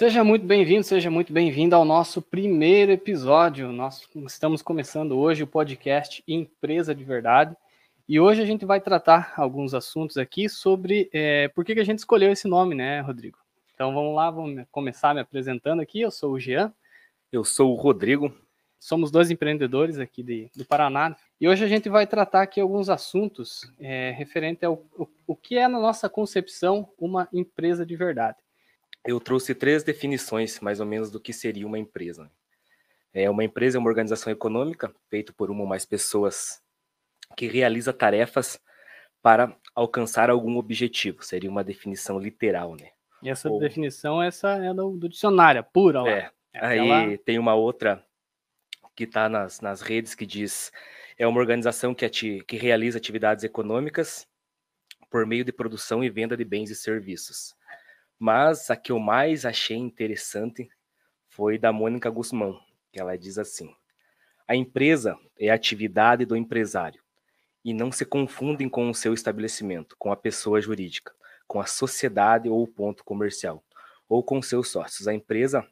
Seja muito bem-vindo, seja muito bem-vindo ao nosso primeiro episódio. Nós estamos começando hoje o podcast Empresa de Verdade. E hoje a gente vai tratar alguns assuntos aqui sobre é, por que, que a gente escolheu esse nome, né, Rodrigo? Então vamos lá, vamos começar me apresentando aqui. Eu sou o Jean. Eu sou o Rodrigo. Somos dois empreendedores aqui de, do Paraná. E hoje a gente vai tratar aqui alguns assuntos é, referente ao o, o que é, na nossa concepção, uma empresa de verdade eu trouxe três definições, mais ou menos, do que seria uma empresa. É uma empresa é uma organização econômica feita por uma ou mais pessoas que realiza tarefas para alcançar algum objetivo. Seria uma definição literal, né? E essa ou... definição essa é do, do dicionário, pura. Lá. É. é aí tem uma outra que está nas, nas redes que diz é uma organização que, ati, que realiza atividades econômicas por meio de produção e venda de bens e serviços. Mas a que eu mais achei interessante foi da Mônica Guzmão, que ela diz assim: a empresa é a atividade do empresário e não se confundem com o seu estabelecimento, com a pessoa jurídica, com a sociedade ou o ponto comercial, ou com seus sócios. A empresa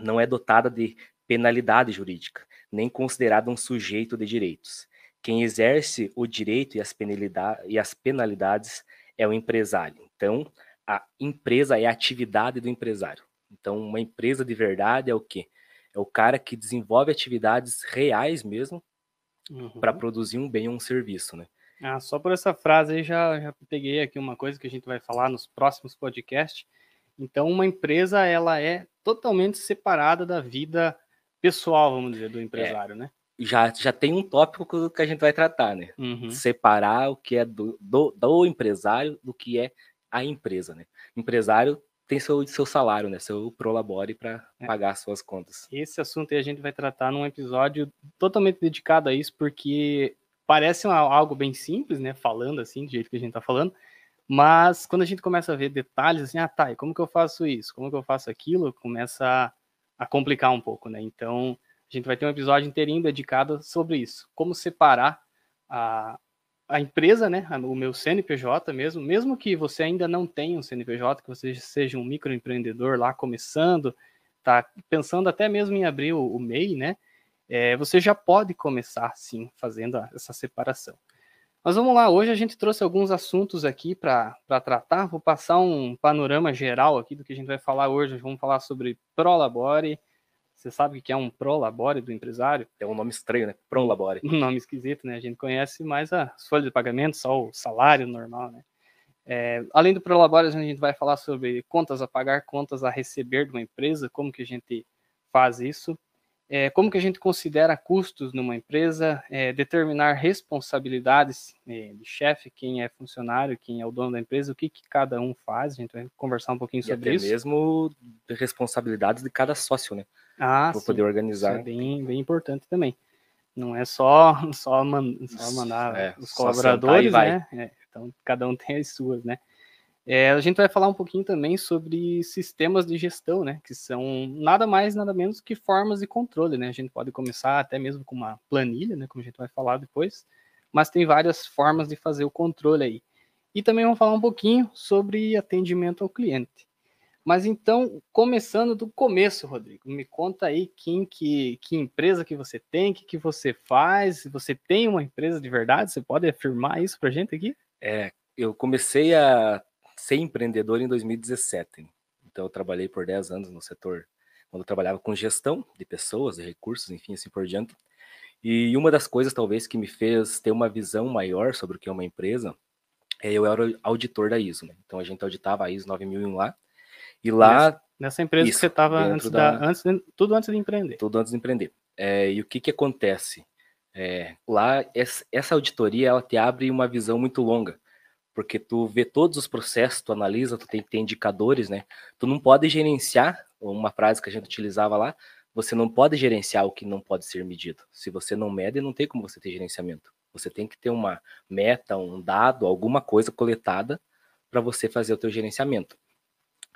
não é dotada de penalidade jurídica, nem considerada um sujeito de direitos. Quem exerce o direito e as, penalidades é o empresário. Então, a empresa é a atividade do empresário. Então, uma empresa de verdade é o quê? É o cara que desenvolve atividades reais mesmo uhum. para produzir um bem ou um serviço, né? Ah, só por essa frase aí já, já peguei aqui uma coisa que a gente vai falar nos próximos podcasts. Então, uma empresa ela é totalmente separada da vida pessoal, vamos dizer, do empresário, é. né? já, já tem um tópico que a gente vai tratar, né? Uhum. Separar o que é do, do, do, empresário do que é a empresa, né? empresário tem seu, seu salário, né? Seu prolabore para é. pagar suas contas. Esse assunto aí a gente vai tratar num episódio totalmente dedicado a isso, porque parece algo bem simples, né? Falando assim, do jeito que a gente tá falando, mas quando a gente começa a ver detalhes assim, ah, tá, e como que eu faço isso? Como que eu faço aquilo? Começa a, a complicar um pouco, né? Então, a gente vai ter um episódio inteirinho dedicado sobre isso. Como separar a, a empresa, né, o meu CNPJ mesmo, mesmo que você ainda não tenha um CNPJ, que você seja um microempreendedor lá começando, tá pensando até mesmo em abrir o, MEI, né, é, você já pode começar sim fazendo essa separação. Mas vamos lá, hoje a gente trouxe alguns assuntos aqui para tratar. Vou passar um panorama geral aqui do que a gente vai falar hoje. Vamos falar sobre Prolabore, você sabe o que é um prolabore do empresário? É um nome estranho, né? Prolabore. Um nome esquisito, né? A gente conhece mais as folhas de pagamento, só o salário normal, né? É, além do prolabore, a gente vai falar sobre contas a pagar, contas a receber de uma empresa, como que a gente faz isso, é, como que a gente considera custos numa empresa, é, determinar responsabilidades é, de chefe, quem é funcionário, quem é o dono da empresa, o que, que cada um faz, a gente vai conversar um pouquinho e sobre até isso. mesmo responsabilidades de cada sócio, né? Ah, para poder organizar. Isso é bem, bem importante também. Não é só, só, man, só mandar é, os colaboradores, né? É, então, cada um tem as suas, né? É, a gente vai falar um pouquinho também sobre sistemas de gestão, né? Que são nada mais, nada menos que formas de controle, né? A gente pode começar até mesmo com uma planilha, né? Como a gente vai falar depois, mas tem várias formas de fazer o controle aí. E também vamos falar um pouquinho sobre atendimento ao cliente. Mas então, começando do começo, Rodrigo, me conta aí quem que, que empresa que você tem, o que, que você faz, se você tem uma empresa de verdade, você pode afirmar isso para gente aqui? É, eu comecei a ser empreendedor em 2017. Então, eu trabalhei por 10 anos no setor, quando eu trabalhava com gestão de pessoas, de recursos, enfim, assim por diante. E uma das coisas, talvez, que me fez ter uma visão maior sobre o que é uma empresa, é eu era auditor da ISO. Né? Então, a gente auditava a ISO 9001 lá, e lá. Nessa empresa isso, que você estava antes, da, antes de, tudo antes de empreender. Tudo antes de empreender. É, e o que, que acontece? É, lá, essa auditoria ela te abre uma visão muito longa, porque tu vê todos os processos, tu analisa, tu tem que ter indicadores, né? Tu não pode gerenciar, uma frase que a gente utilizava lá, você não pode gerenciar o que não pode ser medido. Se você não mede, não tem como você ter gerenciamento. Você tem que ter uma meta, um dado, alguma coisa coletada para você fazer o teu gerenciamento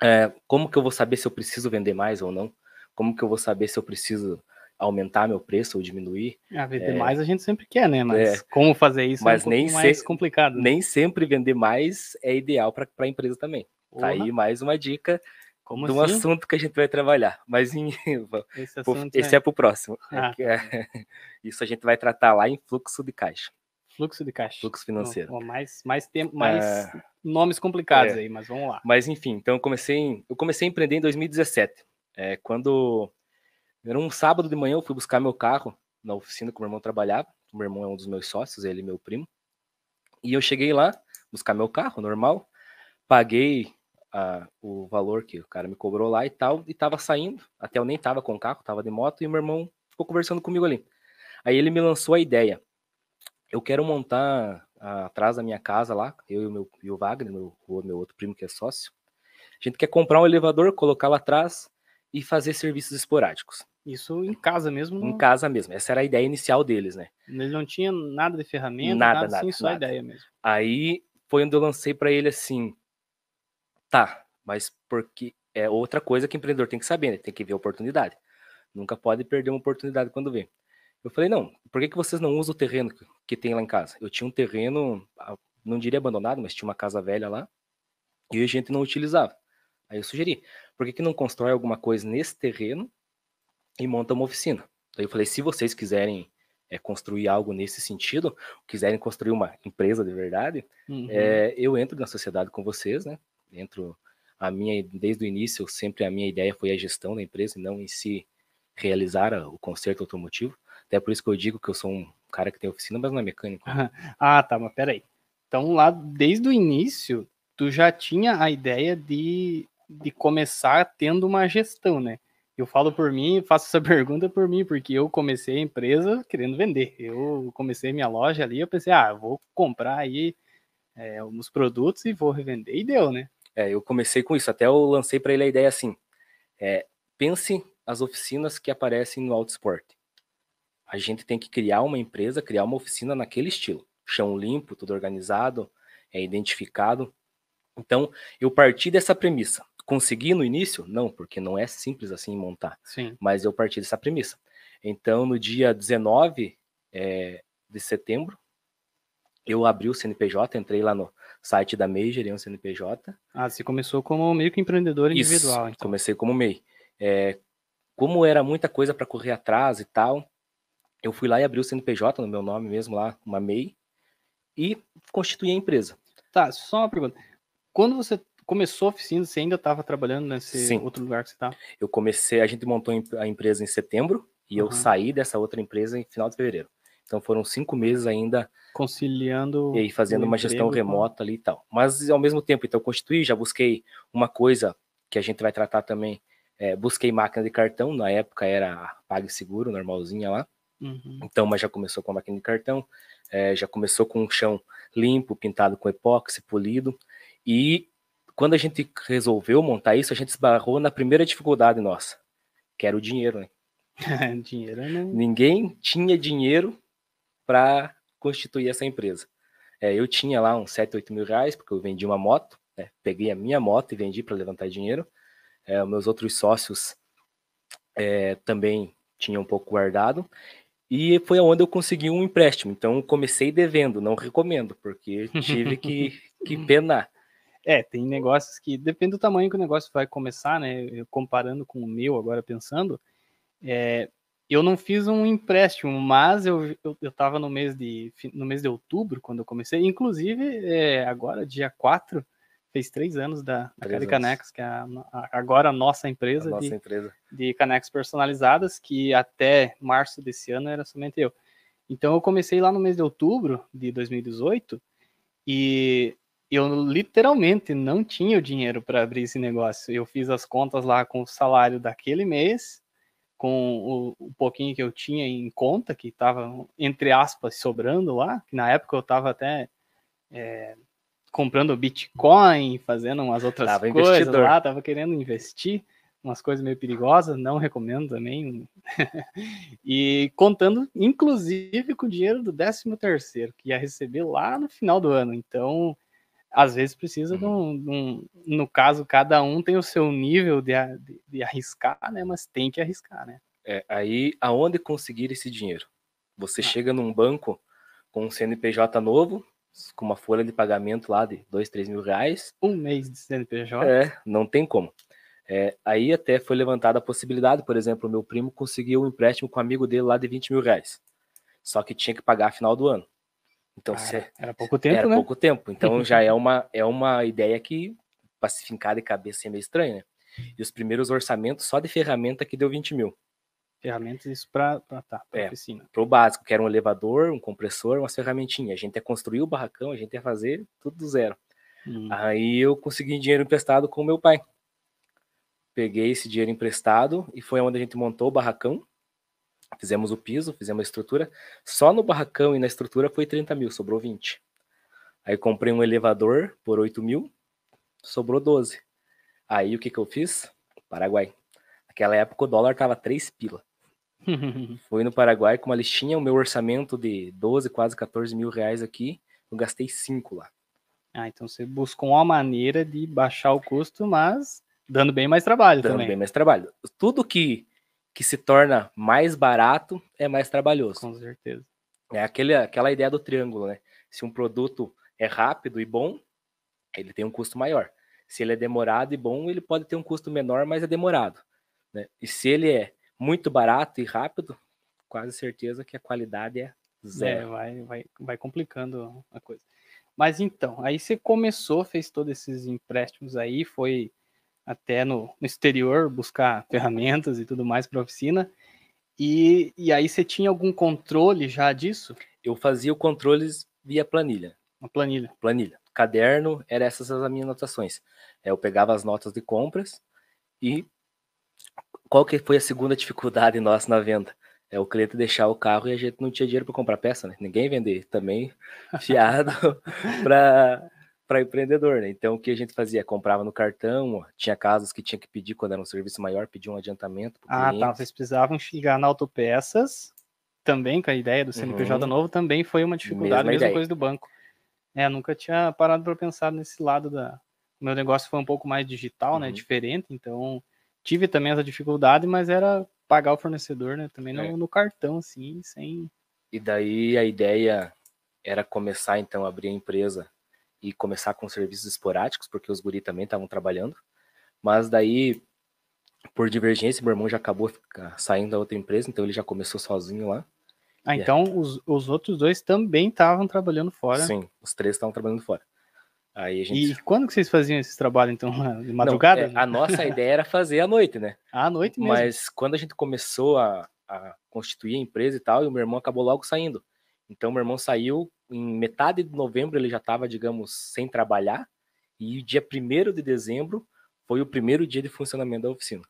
é, como que eu vou saber se eu preciso vender mais ou não? Como que eu vou saber se eu preciso aumentar meu preço ou diminuir? Ah, vender é, mais a gente sempre quer, né? Mas é, como fazer isso mas é um nem mais complicado. Né? Nem sempre vender mais é ideal para a empresa também. Tá aí mais uma dica Como de um assim? assunto que a gente vai trabalhar. Mas em, Esse, assunto Esse é pro próximo. É Ah, que é- Isso a gente vai tratar lá em fluxo de caixa, fluxo de caixa. fluxo financeiro. Ó, ó, mais, mais, tempo, mais Ah, nomes complicados é. aí, mas vamos lá. Mas enfim, então eu comecei, em- eu comecei a empreender em 2017. É, quando era um sábado de manhã, eu fui buscar meu carro na oficina que o meu irmão trabalhava. O meu irmão é um dos meus sócios, ele é meu primo. E eu cheguei lá, buscar meu carro, normal. Paguei ah, o valor que o cara me cobrou lá e tal, e tava saindo. Até eu nem tava com o carro, tava de moto, e meu irmão ficou conversando comigo ali. Aí ele me lançou a ideia. Eu quero montar ah, atrás da minha casa lá, eu e o, meu, e o Wagner, meu, o meu outro primo que é sócio. A gente quer comprar um elevador, colocar lá atrás e fazer serviços esporádicos. Isso em casa mesmo. Em Não, casa mesmo. Essa era a ideia inicial deles, né? Ele não tinha nada de ferramenta, Nada, nada, assim, nada, só a nada. ideia mesmo. Aí foi onde eu lancei para ele assim, tá, mas porque é outra coisa que o empreendedor tem que saber, né? Tem que ver a oportunidade. Nunca pode perder uma oportunidade quando vê. Eu falei, não, por que, que vocês não usam o terreno que, tem lá em casa? Eu tinha um terreno, não diria abandonado, mas tinha uma casa velha lá, e a gente não utilizava. Aí eu sugeri, por que, que não constrói alguma coisa nesse terreno e monta uma oficina? Daí eu falei, se vocês quiserem é, construir algo nesse sentido, quiserem construir uma empresa de verdade, Uhum. é, eu entro na sociedade com vocês, né? Entro a minha desde o início, sempre a minha ideia foi a gestão da empresa e não em si realizar o conserto automotivo. Até por isso que eu digo que eu sou um cara que tem oficina, mas não é mecânico. Ah, tá, mas peraí. Então, lá desde o início, tu já tinha a ideia de, de começar tendo uma gestão, né? Eu falo por mim, faço essa pergunta por mim, porque eu comecei a empresa querendo vender. Eu comecei minha loja ali, eu pensei, ah, vou comprar aí é, uns produtos e vou revender. E deu, né? É, eu comecei com isso, até eu lancei para ele a ideia assim: é, pense as oficinas que aparecem no Auto Sport. A gente tem que criar uma empresa, criar uma oficina naquele estilo. Chão limpo, tudo organizado, é identificado. Então, eu parti dessa premissa. Consegui no início? Não, porque não é simples assim montar. Sim. mas eu parti dessa premissa. Então, no dia 19 é, de setembro, eu abri o CNPJ, entrei lá no site da MEI, gerei um CNPJ. Ah, você começou como meio que empreendedor Isso, individual, então. comecei como MEI. É, como era muita coisa para correr atrás e tal, eu fui lá e abri o CNPJ no meu nome mesmo lá, uma MEI, e constituí a empresa. Tá, só uma pergunta. Quando você começou a oficina, você ainda estava trabalhando nesse Sim. outro lugar que você tá? Eu comecei, a gente montou a empresa em setembro, e eu Uhum. saí dessa outra empresa em final de fevereiro. Então foram cinco meses ainda Conciliando. e aí fazendo uma gestão com- remota ali e tal. Mas ao mesmo tempo, então eu constituí, já busquei uma coisa que a gente vai tratar também. é, busquei máquina de cartão, na época era PagSeguro, normalzinha lá. Uhum. Então, mas já começou com a máquina de cartão, é, já começou com um chão limpo, pintado com epóxi, polido. E quando a gente resolveu montar isso, a gente esbarrou na primeira dificuldade nossa, que era o dinheiro, né? Dinheiro não. Ninguém tinha dinheiro para constituir essa empresa. É, eu tinha lá uns 7, 8 mil reais, porque eu vendi uma moto, né? peguei a minha moto e vendi para levantar dinheiro. É, meus outros sócios é, também tinham um pouco guardado. E foi onde eu consegui um empréstimo. Então, comecei devendo, não recomendo, porque tive que, que penar. É, tem negócios que depende do tamanho que o negócio vai começar, né? Eu, comparando com o meu, agora pensando, é, eu não fiz um empréstimo, mas eu, eu, eu tava no mês de no mês de outubro quando eu comecei. Inclusive, é, agora, dia 4, fez três anos da, da Três. Canex, que é a, a- agora a nossa A empresa nossa de, empresa. de canecas personalizadas, que até março desse ano era somente eu. Então eu comecei lá no mês de outubro de 2018 e eu literalmente não tinha o dinheiro para abrir esse negócio. Eu fiz as contas lá com o salário daquele mês, com o, o pouquinho que eu tinha em conta, que estava, entre aspas, sobrando lá, que na época eu estava até é, comprando Bitcoin, fazendo umas outras Tava coisas investidor. lá, tava querendo investir, umas coisas meio perigosas, não recomendo também. e contando, inclusive, com o dinheiro do 13 terceiro, que ia receber lá no final do ano. Então, às vezes precisa de, um, de um- No caso, cada um tem o seu nível de, de, de arriscar, né? Mas tem que arriscar, né? É, aí, aonde conseguir esse dinheiro? Você Ah. chega num banco com um CNPJ novo, com uma folha de pagamento lá de dois, três mil reais, Um mês de CNPJ. É, não tem como. É, aí até foi levantada a possibilidade, por exemplo, meu primo conseguiu um empréstimo com um amigo dele lá de 20 mil reais. Só que tinha que pagar a final do ano. Então, se, era pouco tempo, era né? pouco tempo. Então já é uma, é uma ideia que, para se fincar de cabeça, é meio estranha, né? E os primeiros orçamentos só de ferramenta que deu 20 mil. Ferramentas, isso para tá, é, oficina. Para o básico, que era um elevador, um compressor, umas ferramentinhas. A gente ia construir o barracão, a gente ia fazer tudo do zero. Hum. Aí eu consegui dinheiro emprestado com meu pai. Peguei esse dinheiro emprestado e foi onde a gente montou o barracão. Fizemos o piso, fizemos a estrutura. Só no barracão e na estrutura foi 30 mil, sobrou 20. Aí comprei um elevador por 8 mil, sobrou 12. Aí o que, que eu fiz? Paraguai. Naquela época o dólar tava 3 pila. Fui no Paraguai com uma listinha, o meu orçamento de 12, quase 14 mil reais aqui, eu gastei 5 lá. Ah, então você buscou uma maneira de baixar o custo, mas dando bem mais trabalho dando também. bem mais trabalho. Tudo que, que se torna mais barato é mais trabalhoso. Com certeza. É aquele, aquela ideia do triângulo, né? Se um produto é rápido e bom, ele tem um custo maior. Se ele é demorado e bom, ele pode ter um custo menor, mas é demorado. Né? E se ele é muito barato e rápido, quase certeza que a qualidade é zero. É, vai, vai, vai complicando a coisa. Mas então, aí você começou, fez todos esses empréstimos aí, foi até no, no exterior buscar ferramentas e tudo mais para a oficina. E, e aí você tinha algum controle já disso? Eu fazia o controles via planilha. Uma planilha. Planilha. Caderno, eram essas as minhas anotações. É, eu pegava as notas de compras e qual que foi a segunda dificuldade nossa na venda? É o cliente deixar o carro e a gente não tinha dinheiro para comprar peça, né? Ninguém vender também fiado para para empreendedor, né? Então o que a gente fazia? Comprava no cartão, tinha casos que tinha que pedir quando era um serviço maior, pedir um adiantamento. Ah, cliente. tá. Vocês precisavam chegar na autopeças também com a ideia do CNPJ uhum. novo, também foi uma dificuldade, mesma, mesma coisa do banco. É, nunca tinha parado para pensar nesse lado da. O meu negócio foi um pouco mais digital, né? uhum. né? Diferente, então tive também essa dificuldade, mas era pagar o fornecedor, né? Também no, é. no cartão, assim, sem. E daí a ideia era começar então a abrir a empresa e começar com serviços esporádicos, porque os guri também estavam trabalhando. Mas daí, por divergência, meu irmão já acabou saindo da outra empresa, então ele já começou sozinho lá. Ah, então é. os, os outros dois também estavam trabalhando fora? Sim, os três estavam trabalhando fora. Aí a gente... E quando que vocês faziam esses trabalhos, então? De madrugada? Não, é, a nossa ideia era fazer à noite, né? À noite mesmo. Mas quando a gente começou a, a constituir a empresa e tal, e o meu irmão acabou logo saindo. Então, meu irmão saiu em metade de novembro, ele já estava, digamos, sem trabalhar, e dia 1 de dezembro foi o primeiro dia de funcionamento da oficina.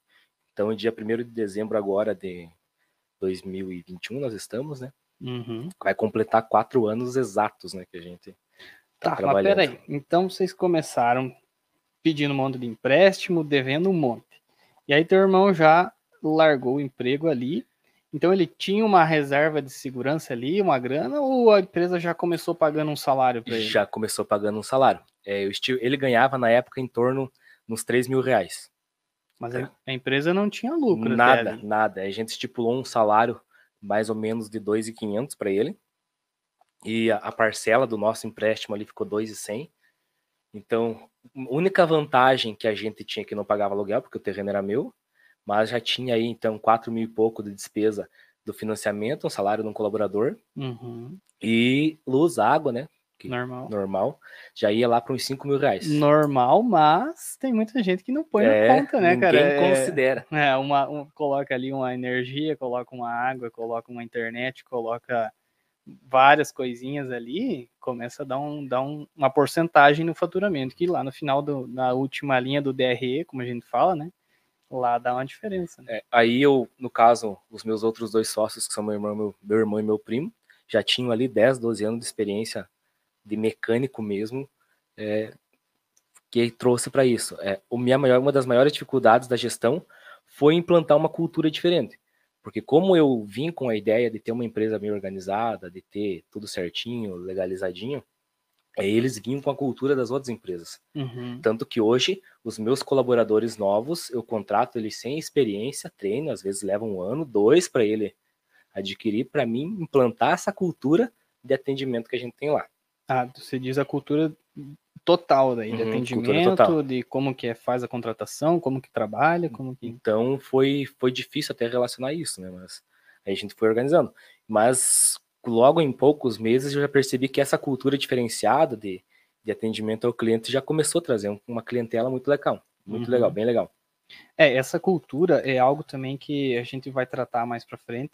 Então, dia 1 de dezembro agora de 2021, nós estamos, né? Uhum. Vai completar quatro anos exatos, né, que a gente tá, tá trabalhando. Mas peraí, então vocês começaram pedindo um monte de empréstimo, devendo um monte. E aí teu irmão já largou o emprego ali então ele tinha uma reserva de segurança ali, uma grana, ou a empresa já começou pagando um salário para ele? Já começou pagando um salário. É, ele ganhava na época em torno uns 3 mil reais. Mas a, a empresa não tinha lucro. Nada, nada. A gente estipulou um salário mais ou menos de 2.500 para ele. E a, a, parcela do nosso empréstimo ali ficou 2.100. Então, a única vantagem que a gente tinha que não pagava aluguel, porque o terreno era meu, mas já tinha aí então 4 mil e pouco de despesa do financiamento, um salário de um colaborador uhum. e luz, água, né? Normal. Normal. Já ia lá para uns 5 mil reais. Normal, mas tem muita gente que não põe é, na conta, né, cara? Ninguém é, considera. É, uma, um, coloca ali uma energia, coloca uma água, coloca uma internet, coloca várias coisinhas ali, começa a dar, um, dar um, uma porcentagem no faturamento, que lá no final, do, na última linha do DRE, como a gente fala, né? Lá dá uma diferença. Né? É, aí eu, no caso, os meus outros dois sócios, que são meu irmão, meu, meu irmão e meu primo, já tinham ali 10, 12 anos de experiência de mecânico mesmo, é, que trouxe para isso. É, o minha maior, uma das maiores dificuldades da gestão foi implantar uma cultura diferente. Porque como eu vim com a ideia de ter uma empresa bem organizada, de ter tudo certinho, legalizadinho, é, eles vinham com a cultura das outras empresas. Uhum. Tanto que hoje, os meus colaboradores novos, eu contrato eles sem experiência, treino, às vezes leva um ano, dois para ele adquirir, para mim implantar essa cultura de atendimento que a gente tem lá. Ah, você diz a cultura total daí, de Uhum, atendimento, de como que é, faz a contratação, como que trabalha, como que... Então foi, foi difícil até relacionar isso, né? Mas aí a gente foi organizando. Mas logo em poucos meses eu já percebi que essa cultura diferenciada de, de atendimento ao cliente já começou a trazer um- uma clientela muito legal. Muito Uhum. legal, bem legal. É, essa cultura é algo também que a gente vai tratar mais pra frente,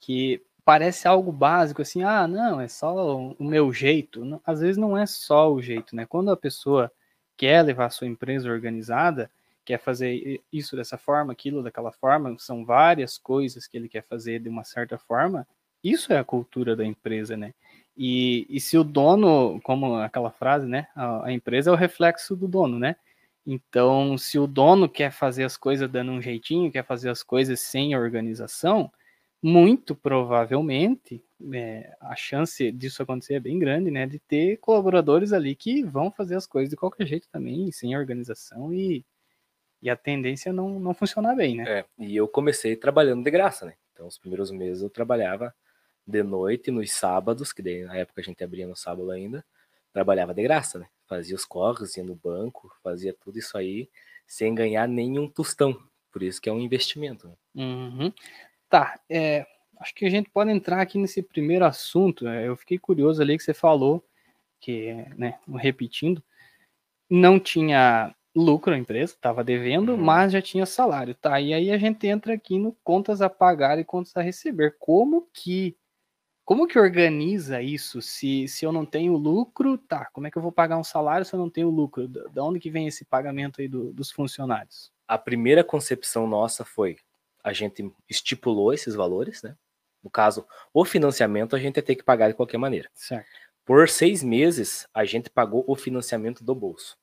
que parece algo básico, assim, ah, não, é só o meu jeito. Às vezes não é só o jeito, né? Quando a pessoa quer levar a sua empresa organizada, quer fazer isso dessa forma, aquilo daquela forma, são várias coisas que ele quer fazer de uma certa forma, isso é a cultura da empresa, né? E, e se o dono, como aquela frase, né? A, a empresa é o reflexo do dono, né? Então, se o dono quer fazer as coisas dando um jeitinho, quer fazer as coisas sem organização, muito provavelmente é, a chance disso acontecer é bem grande, né? De ter colaboradores ali que vão fazer as coisas de qualquer jeito também, sem organização e, e a tendência não, não funcionar bem, né? É, e eu comecei trabalhando de graça, né? Então, os primeiros meses eu trabalhava de noite, nos sábados, que daí na época a gente abria no sábado ainda, trabalhava de graça, né? Fazia os corres, ia no banco, fazia tudo isso aí, sem ganhar nenhum tostão. Por isso que é um investimento. né? Uhum. Tá, é, acho que a gente pode entrar aqui nesse primeiro assunto. né? Eu fiquei curioso ali que você falou, que, né, repetindo, não tinha lucro a empresa, estava devendo, Uhum. mas já tinha salário, tá? E aí a gente entra aqui no contas a pagar e contas a receber. Como que como que organiza isso? Se, se eu não tenho lucro, tá? Como é que eu vou pagar um salário se eu não tenho lucro? Da onde que vem esse pagamento aí do- dos funcionários? A primeira concepção nossa foi, a gente estipulou esses valores, né? No caso, o financiamento a gente ia ter que pagar de qualquer maneira. Certo. Por seis meses, a gente pagou o financiamento do bolso.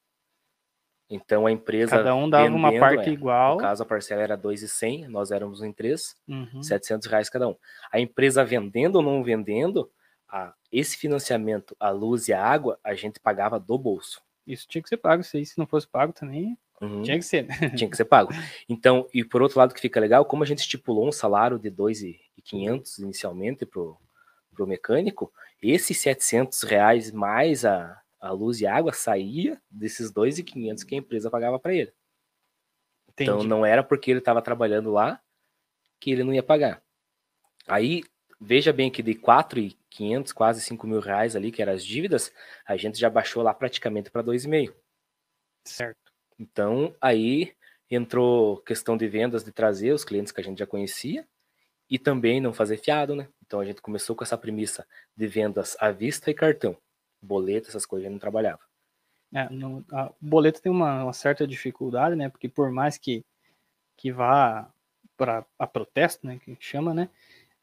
Então a empresa. Cada um dava uma parte é, igual. No caso, a parcela era 2,100, nós éramos em três, Uhum. 700 reais cada um. A empresa vendendo ou não vendendo, a, esse financiamento, a luz e a água, a gente pagava do bolso. Isso tinha que ser pago. Se se não fosse pago também, Uhum, tinha que ser. né? Tinha que ser pago. Então, e por outro lado que fica legal, como a gente estipulou um salário de 2,500 inicialmente pro, pro mecânico, esses 700 reais mais a, a luz e a água saía desses 2,500 que a empresa pagava para ele. Então Entendi. não era porque ele estava trabalhando lá que ele não ia pagar. Aí, veja bem que de 4,500, quase 5 mil reais ali, que eram as dívidas, a gente já baixou lá praticamente para 2,5. Certo. Então, aí entrou questão de vendas, de trazer os clientes que a gente já conhecia e também não fazer fiado, né? Então a gente começou com essa premissa de vendas à vista e cartão. Boleto, essas coisas gente não trabalhava. É, no- a- o boleto tem uma, uma certa dificuldade, né? Porque por mais que, que vá para a protesto, né? Que chama, né?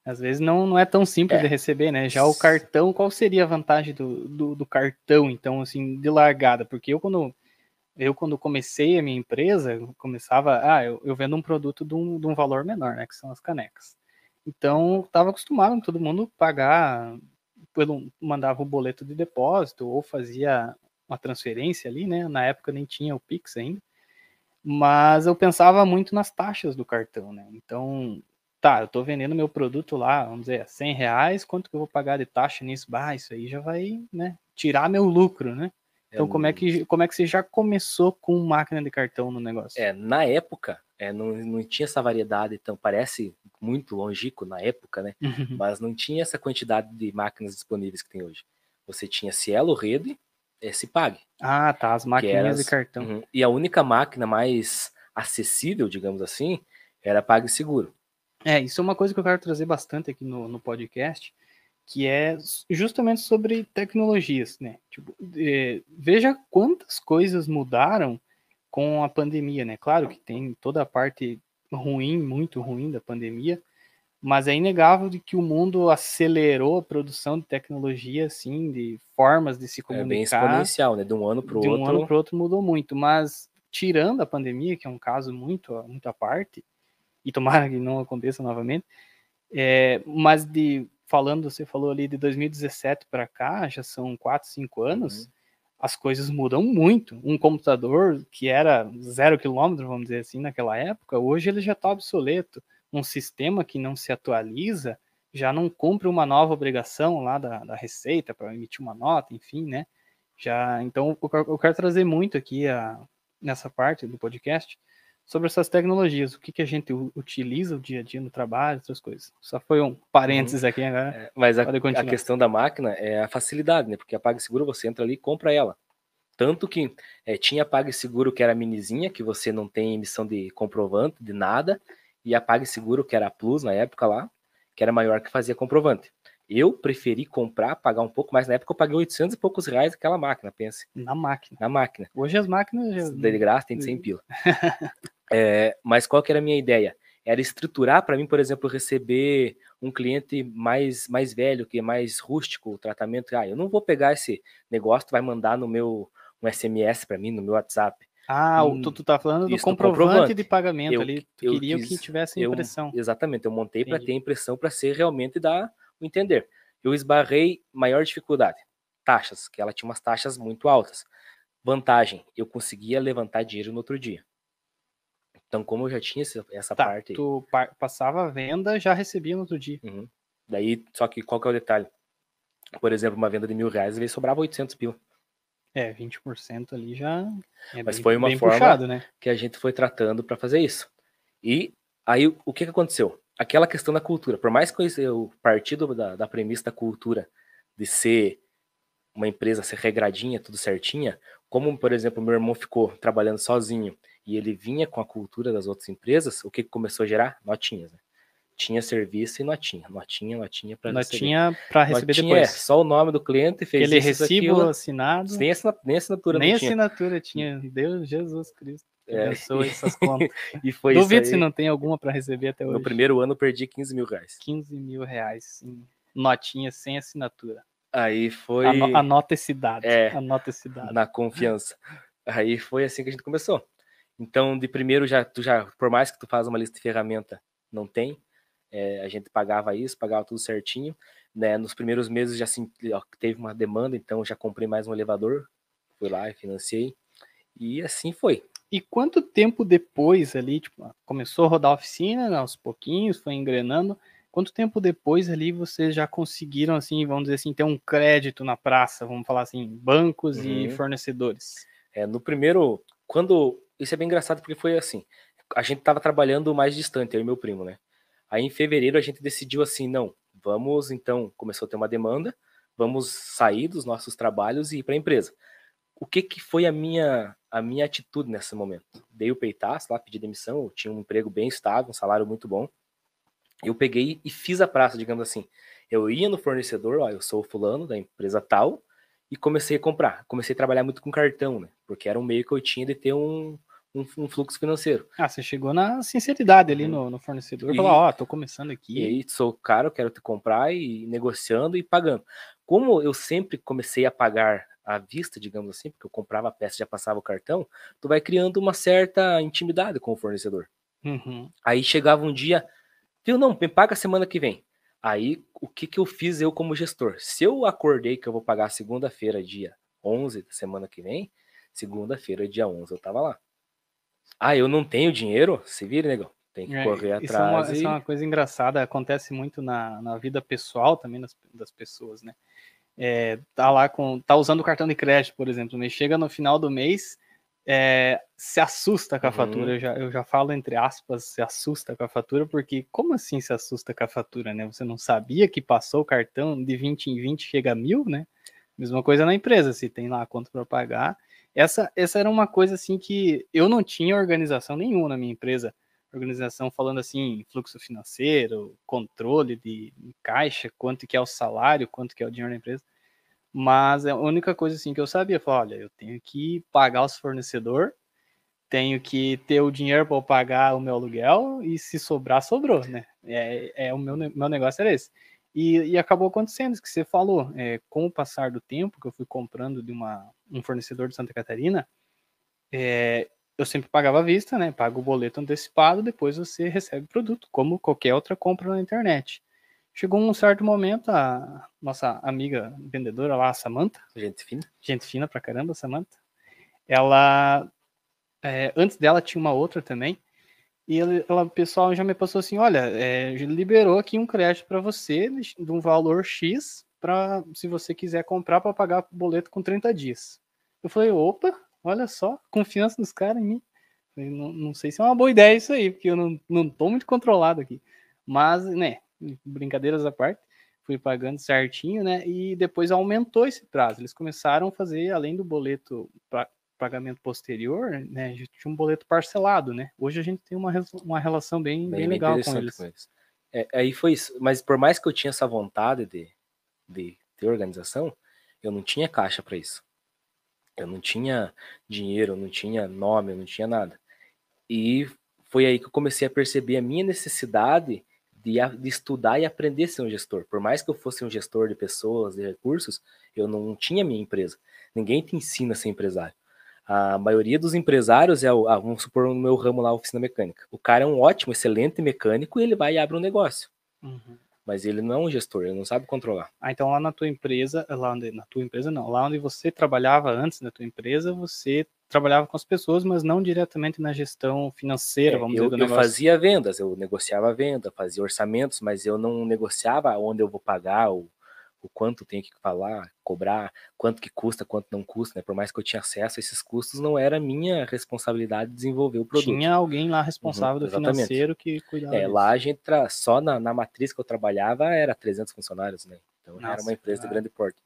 Às vezes não, não é tão simples É. de receber, né? Já o cartão, qual seria a vantagem do, do, do cartão, então, assim, de largada? Porque eu, quando eu quando comecei a minha empresa, eu começava, ah, eu, eu vendo um produto de um, de um valor menor, né? Que são as canecas. Então, estava acostumado todo mundo pagar, pelo, mandava o boleto de depósito ou fazia uma transferência ali, né? Na época nem tinha o Pix ainda. Mas eu pensava muito nas taxas do cartão, né? Então, tá, eu tô vendendo meu produto lá, vamos dizer, 100 reais, quanto que eu vou pagar de taxa nisso? Bah, isso aí já vai, né, tirar meu lucro, né? Então, como é que, como é que você já começou com máquina de cartão no negócio? É, na época, é, não, não tinha essa variedade, então parece muito longínquo na época, né? Uhum. Mas não tinha essa quantidade de máquinas disponíveis que tem hoje. Você tinha Cielo, Rede, S-Pag. Ah, tá, as maquininhas de cartão. Uhum. E a única máquina mais acessível, digamos assim, era PagSeguro. É, isso é uma coisa que eu quero trazer bastante aqui no, no podcast, que é justamente sobre tecnologias, né? Tipo, é, veja quantas coisas mudaram com a pandemia, né? Claro que tem toda a parte ruim, muito ruim da pandemia, mas é inegável de que o mundo acelerou a produção de tecnologia, assim, de formas de se É bem comunicar exponencial, né? De um ano para o de um outro. ano para o outro mudou muito, mas tirando a pandemia, que é um caso muito, muito à parte, e tomara que não aconteça novamente, é, mas de falando, você falou ali de 2017 para cá, já são 4, 5 anos, Uhum. as coisas mudam muito. Um computador que era zero quilômetro, vamos dizer assim, naquela época, hoje ele já está obsoleto. Um sistema que não se atualiza já não cumpre uma nova obrigação lá da, da Receita para emitir uma nota, enfim, né? Já, então, eu quero trazer muito aqui a, nessa parte do podcast sobre essas tecnologias, o que, que a gente utiliza o dia a dia no trabalho, essas coisas. Só foi um parênteses uhum. aqui agora. É, mas a, a, questão da máquina é a facilidade, né? Porque a PagSeguro você entra ali e compra ela. Tanto que é, tinha PagSeguro que era minizinha, que você não tem emissão de comprovante, de nada, e a PagSeguro que era a Plus na época lá, que era maior que fazia comprovante. Eu preferi comprar, pagar um pouco mais. Na época eu paguei 800 e poucos reais aquela máquina, pense. Na máquina. Na máquina. Hoje as máquinas... Já... De graça, tem de 100 pila. é, mas qual que era a minha ideia? Era estruturar para mim, por exemplo, receber um cliente mais, mais velho, que é mais rústico, o tratamento. Ah, eu não vou pegar esse negócio, tu vai mandar no meu um SMS para mim, no meu WhatsApp. Ah, hum, tu, tu tá falando do comprovante, comprovante, de pagamento eu, ali. Tu queria quis, que tivesse impressão. Eu, exatamente, eu montei para ter impressão para ser realmente dar o entender. Eu esbarrei maior dificuldade, taxas, que ela tinha umas taxas muito altas. Vantagem, eu conseguia levantar dinheiro no outro dia. Então, como eu já tinha essa tá, parte. Tu passava a venda, já recebia no outro dia. Uhum. Daí, só que qual que é o detalhe? Por exemplo, uma venda de mil reais, ele sobrava 800 mil. É, 20% ali já. É Mas bem, foi uma forma puxado, né? que a gente foi tratando para fazer isso. E aí, o que, que aconteceu? aquela questão da cultura. Por mais que eu parti da, da premissa da cultura de ser uma empresa ser regradinha, tudo certinha, como, por exemplo, meu irmão ficou trabalhando sozinho e ele vinha com a cultura das outras empresas, o que começou a gerar? Notinhas. Né? Tinha serviço e notinha. Notinha, notinha para receber. Notinha para receber notinha, depois. É, só o nome do cliente fez Aquele isso, recibo aquilo, assinado. Nem, assinatura, nem assinatura Nem assinatura tinha. Deus, Jesus Cristo. É. Essas contas. e foi Duvido se não tem alguma para receber até hoje. No primeiro ano eu perdi 15 mil reais. 15 mil reais, em notinha sem assinatura. Aí foi. Ano, anota esse dado. É, anota esse dado. Na confiança. Aí foi assim que a gente começou. Então, de primeiro, já, tu já, por mais que tu faça uma lista de ferramenta, não tem. É, a gente pagava isso, pagava tudo certinho. Né? Nos primeiros meses já assim, teve uma demanda, então já comprei mais um elevador. Fui lá e financiei. E assim foi. E quanto tempo depois ali, tipo, começou a rodar a oficina, né, aos pouquinhos, foi engrenando. Quanto tempo depois ali vocês já conseguiram, assim, vamos dizer assim, ter um crédito na praça, vamos falar assim, bancos uhum. e fornecedores? É, no primeiro, quando. Isso é bem engraçado porque foi assim. A gente estava trabalhando mais distante, eu e meu primo, né? Aí em fevereiro a gente decidiu assim, não, vamos então, começou a ter uma demanda, vamos sair dos nossos trabalhos e ir para a empresa o que, que foi a minha a minha atitude nesse momento? Dei o peitaço lá, pedi demissão, eu tinha um emprego bem estável, um salário muito bom. Eu peguei e fiz a praça, digamos assim. Eu ia no fornecedor, ó, eu sou o fulano da empresa tal, e comecei a comprar. Comecei a trabalhar muito com cartão, né? Porque era um meio que eu tinha de ter um, um, um fluxo financeiro. Ah, você chegou na sinceridade ali uhum. no, no, fornecedor, e falou, ó, oh, tô começando aqui. E aí, sou caro, quero te comprar e negociando e pagando. Como eu sempre comecei a pagar à vista, digamos assim, porque eu comprava a peça e já passava o cartão, tu vai criando uma certa intimidade com o fornecedor. Uhum. Aí chegava um dia, viu, não, me paga semana que vem. Aí, o que que eu fiz eu como gestor? Se eu acordei que eu vou pagar segunda-feira, dia 11 da semana que vem, segunda-feira, dia 11, eu tava lá. Ah, eu não tenho dinheiro? Se vira, negão. Tem que é, correr isso atrás. É uma, e... Isso é uma coisa engraçada, acontece muito na, na vida pessoal também das, das pessoas, né? é, tá lá com, tá usando o cartão de crédito, por exemplo, mas chega no final do mês, é, se assusta com a uhum. fatura. Eu já, eu já falo entre aspas, se assusta com a fatura, porque como assim se assusta com a fatura, né? Você não sabia que passou o cartão de 20 em 20 chega a mil, né? Mesma coisa na empresa, se tem lá a conta para pagar. Essa, essa era uma coisa assim que eu não tinha organização nenhuma na minha empresa organização falando assim, fluxo financeiro, controle de, caixa, quanto que é o salário, quanto que é o dinheiro da empresa. Mas a única coisa assim que eu sabia, foi, olha, eu tenho que pagar os fornecedor, tenho que ter o dinheiro para pagar o meu aluguel e se sobrar, sobrou, né? É, é o meu, meu negócio era esse. E, e acabou acontecendo isso que você falou. É, com o passar do tempo que eu fui comprando de uma, um fornecedor de Santa Catarina, é, eu sempre pagava à vista, né? Paga o boleto antecipado, depois você recebe o produto, como qualquer outra compra na internet. Chegou um certo momento, a nossa amiga vendedora lá, a Samantha. Gente fina. Gente fina pra caramba, Samantha. Ela. É, antes dela tinha uma outra também. E ela, ela, o pessoal já me passou assim: olha, é, liberou aqui um crédito para você de um valor X para se você quiser comprar para pagar o boleto com 30 dias. Eu falei, opa, olha só, confiança dos caras em mim. Não, não, sei se é uma boa ideia isso aí, porque eu não, não tô muito controlado aqui. Mas, né, brincadeiras à parte, fui pagando certinho, né? E depois aumentou esse prazo. Eles começaram a fazer, além do boleto para pagamento posterior, né? A gente tinha um boleto parcelado, né? Hoje a gente tem uma, uma relação bem, bem, bem legal com eles. Com eles. É, aí foi isso. Mas por mais que eu tinha essa vontade de, de ter organização, eu não tinha caixa para isso. Eu não tinha dinheiro, eu não tinha nome, eu não tinha nada. E foi aí que eu comecei a perceber a minha necessidade de, de, estudar e aprender a ser um gestor. Por mais que eu fosse um gestor de pessoas, de recursos, eu não tinha minha empresa. Ninguém te ensina a ser empresário. A maioria dos empresários é, o, ah, vamos supor, no meu ramo lá, oficina mecânica. O cara é um ótimo, excelente mecânico e ele vai e abre um negócio. Uhum. Mas ele não é um gestor, ele não sabe controlar. Ah, então lá na tua empresa, lá onde, na tua empresa não, lá onde você trabalhava antes da tua empresa, você trabalhava com as pessoas, mas não diretamente na gestão financeira, é, vamos eu, dizer, do eu negócio. fazia vendas, eu negociava venda, fazia orçamentos, mas eu não negociava onde eu vou pagar, ou o quanto tem que falar, cobrar, quanto que custa, quanto não custa, né? Por mais que eu tinha acesso a esses custos, não era minha responsabilidade desenvolver o produto. Tinha alguém lá responsável uhum, do financeiro que cuidava. É, disso. lá a gente tra... só na, na matriz que eu trabalhava era 300 funcionários, né? Então Nossa, era uma empresa de grande porte.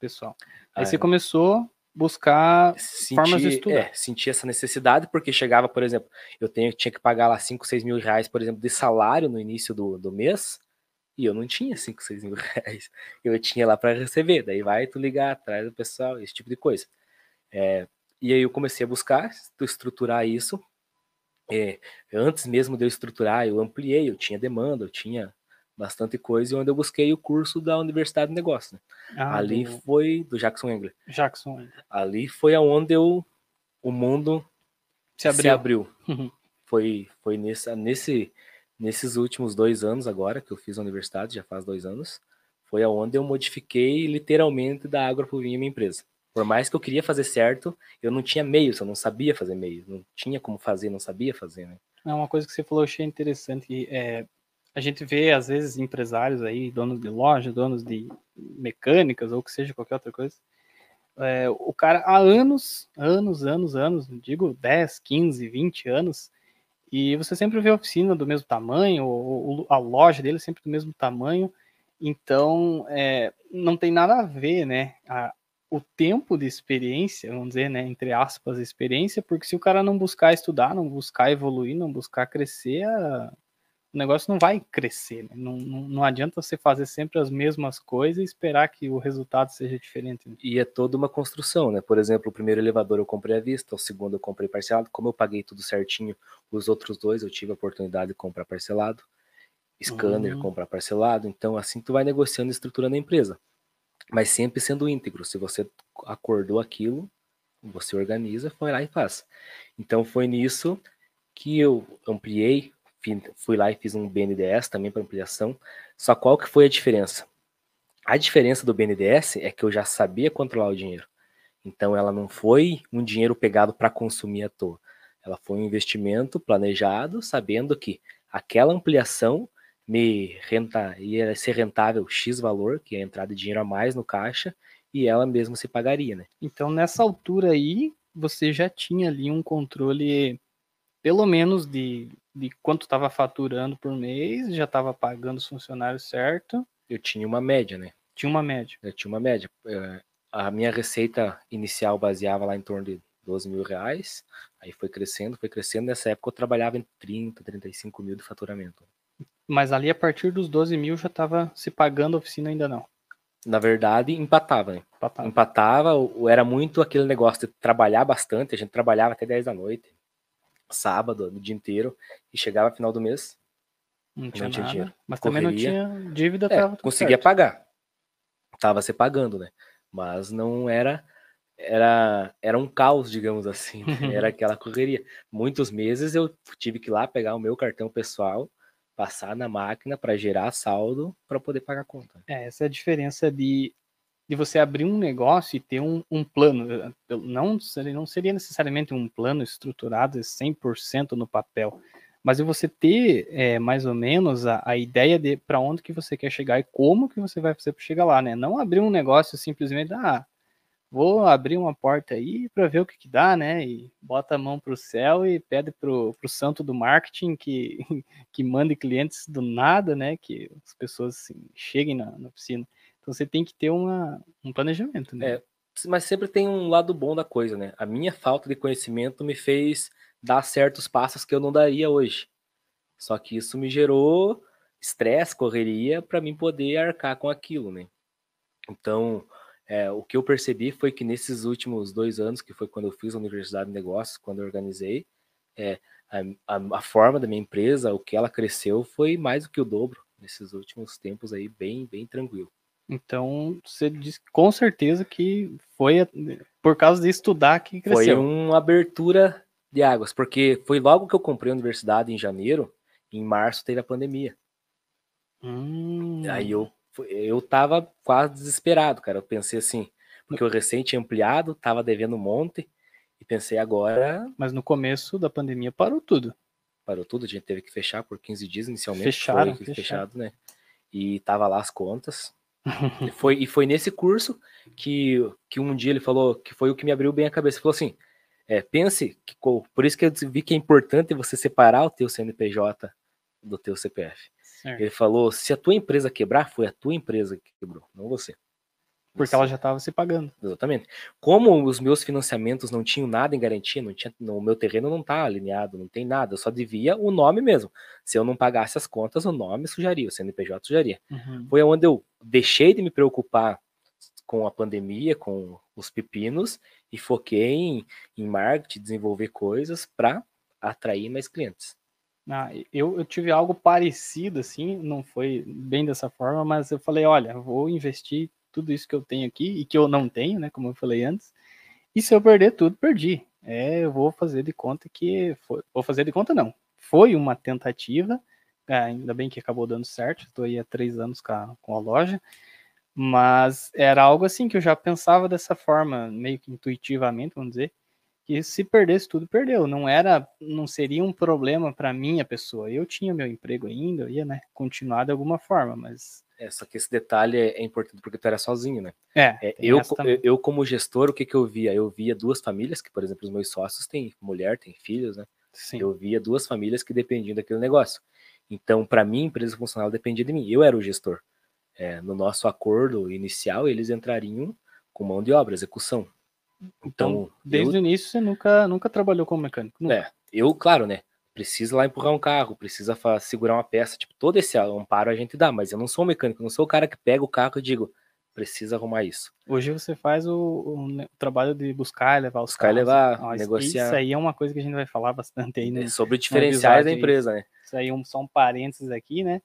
Pessoal. Aí ah, você começou a buscar senti, formas de estudar. É, senti essa necessidade porque chegava, por exemplo, eu tenho, tinha que pagar lá 5, 6 mil reais, por exemplo, de salário no início do, do mês e eu não tinha 5, 6 mil reais. Eu tinha lá para receber. Daí vai tu ligar atrás do pessoal, esse tipo de coisa. É, e aí eu comecei a buscar, estruturar isso. É, antes mesmo de eu estruturar, eu ampliei, eu tinha demanda, eu tinha bastante coisa, e onde eu busquei o curso da Universidade de Negócios. Né? Ah, Ali do... foi do Jackson Engler. Jackson Engler. Ali foi aonde eu, o mundo se abriu. Se abriu. foi foi nesse, nesse nesses últimos dois anos agora, que eu fiz a universidade, já faz dois anos, foi aonde eu modifiquei literalmente da água para o vinho minha empresa. Por mais que eu queria fazer certo, eu não tinha meios, eu não sabia fazer meios, não tinha como fazer, não sabia fazer, né? É uma coisa que você falou, eu achei interessante, é, a gente vê, às vezes, empresários aí, donos de loja, donos de mecânicas, ou que seja qualquer outra coisa, é, o cara há anos, anos, anos, anos, digo 10, 15, 20 anos, e você sempre vê a oficina do mesmo tamanho, ou, a loja dele sempre do mesmo tamanho. Então, é, não tem nada a ver, né? A, o tempo de experiência, vamos dizer, né, entre aspas, experiência, porque se o cara não buscar estudar, não buscar evoluir, não buscar crescer, o negócio não vai crescer. Né? Não, não, não, adianta você fazer sempre as mesmas coisas e esperar que o resultado seja diferente. Né? E é toda uma construção, né? Por exemplo, o primeiro elevador eu comprei à vista, o segundo eu comprei parcelado. Como eu paguei tudo certinho, os outros dois eu tive a oportunidade de comprar parcelado. Scanner, uhum. comprar parcelado. Então, assim, tu vai negociando e estruturando a empresa. Mas sempre sendo íntegro. Se você acordou aquilo, você organiza, foi lá e faz. Então, foi nisso que eu ampliei fui lá e fiz um BNDES também para ampliação. Só qual que foi a diferença? A diferença do BNDES é que eu já sabia controlar o dinheiro. Então ela não foi um dinheiro pegado para consumir à toa. Ela foi um investimento planejado, sabendo que aquela ampliação me renta, ia ser rentável X valor, que é a entrada de dinheiro a mais no caixa, e ela mesma se pagaria, né? Então nessa altura aí, você já tinha ali um controle pelo menos de, de quanto estava faturando por mês, já estava pagando os funcionários certo. Eu tinha uma média, né? Tinha uma média. Eu tinha uma média. É, a minha receita inicial baseava lá em torno de 12 mil reais, aí foi crescendo, foi crescendo. Nessa época eu trabalhava em 30, 35 mil de faturamento. Mas ali a partir dos 12 mil já estava se pagando a oficina ainda não? Na verdade, empatava, né? Empatava. Empatava, era muito aquele negócio de trabalhar bastante, a gente trabalhava até 10 da noite sábado, o dia inteiro, e chegava no final do mês, não tinha, não tinha dinheiro. Mas Correria. também não tinha dívida, é, conseguia certo. pagar. Tava se pagando, né? Mas não era era era um caos, digamos assim, né? era aquela correria. Muitos meses eu tive que ir lá pegar o meu cartão pessoal, passar na máquina para gerar saldo para poder pagar a conta. É, essa é a diferença de de você abrir um negócio e ter um, um plano. Não, não seria necessariamente um plano estruturado 100% no papel, mas é você ter é, mais ou menos a, a ideia de para onde que você quer chegar e como que você vai fazer para chegar lá, né? Não abrir um negócio simplesmente, ah, vou abrir uma porta aí para ver o que, que dá, né? E bota a mão para o céu e pede pro, pro santo do marketing que, que mande clientes do nada, né? Que as pessoas assim, cheguem na, na piscina. Então você tem que ter uma, um planejamento, né? É, mas sempre tem um lado bom da coisa, né? A minha falta de conhecimento me fez dar certos passos que eu não daria hoje. Só que isso me gerou estresse, correria para mim poder arcar com aquilo, né? Então, é, o que eu percebi foi que nesses últimos dois anos, que foi quando eu fiz a Universidade de Negócios, quando eu organizei, é, a, a, a, forma da minha empresa, o que ela cresceu, foi mais do que o dobro nesses últimos tempos aí, bem, bem tranquilo. Então, você diz com certeza que foi por causa de estudar que cresceu. Foi uma abertura de águas, porque foi logo que eu comprei a universidade em janeiro, em março teve a pandemia. Hum. Aí eu eu tava quase desesperado, cara. Eu pensei assim, porque eu tinha ampliado, tava devendo um monte, e pensei agora. Mas no começo da pandemia parou tudo. Parou tudo, a gente teve que fechar por 15 dias inicialmente. Fecharam, foi fechado, né? E tava lá as contas. E, foi, e foi nesse curso que, que um dia ele falou que foi o que me abriu bem a cabeça. Ele falou assim: é, pense que por isso que eu vi que é importante você separar o teu CNPJ do teu CPF. Certo. Ele falou: se a tua empresa quebrar, foi a tua empresa que quebrou, não você. Porque ela já estava se pagando. Exatamente. Como os meus financiamentos não tinham nada em garantia, não tinha, o meu terreno não está alinhado, não tem nada, eu só devia o nome mesmo. Se eu não pagasse as contas, o nome sujaria, o CNPJ sujaria. Uhum. Foi onde eu deixei de me preocupar com a pandemia, com os pepinos, e foquei em, em marketing, desenvolver coisas para atrair mais clientes. Ah, eu, eu tive algo parecido, assim, não foi bem dessa forma, mas eu falei, olha, vou investir tudo isso que eu tenho aqui e que eu não tenho, né, como eu falei antes, e se eu perder tudo, perdi. É, eu vou fazer de conta que foi, vou fazer de conta não, foi uma tentativa, é, ainda bem que acabou dando certo, estou aí há três anos com a, com a loja, mas era algo assim que eu já pensava dessa forma, meio que intuitivamente, vamos dizer, que se perdesse tudo, perdeu. Não era, não seria um problema para minha pessoa. Eu tinha meu emprego ainda, eu ia, né, continuar de alguma forma, mas é, só que esse detalhe é, é importante porque tu era sozinho, né? É. é eu, eu, eu, como gestor, o que que eu via? Eu via duas famílias, que por exemplo, os meus sócios têm mulher, têm filhos, né? Sim. Eu via duas famílias que dependiam daquele negócio. Então, para mim, empresa funcional dependia de mim. Eu era o gestor. É, no nosso acordo inicial, eles entrariam com mão de obra, execução. Então, então desde eu... o início você nunca, nunca trabalhou como mecânico? Nunca. É, eu, claro, né? Precisa lá empurrar um carro, precisa segurar uma peça, tipo, todo esse amparo a gente dá, mas eu não sou um mecânico, não sou o cara que pega o carro e digo, precisa arrumar isso. Hoje você faz o, o trabalho de buscar e levar os buscar carros. e levar, ah, negociar. Isso aí é uma coisa que a gente vai falar bastante aí. é sobre diferenciais da empresa, né? Isso aí um, só um parênteses aqui, né?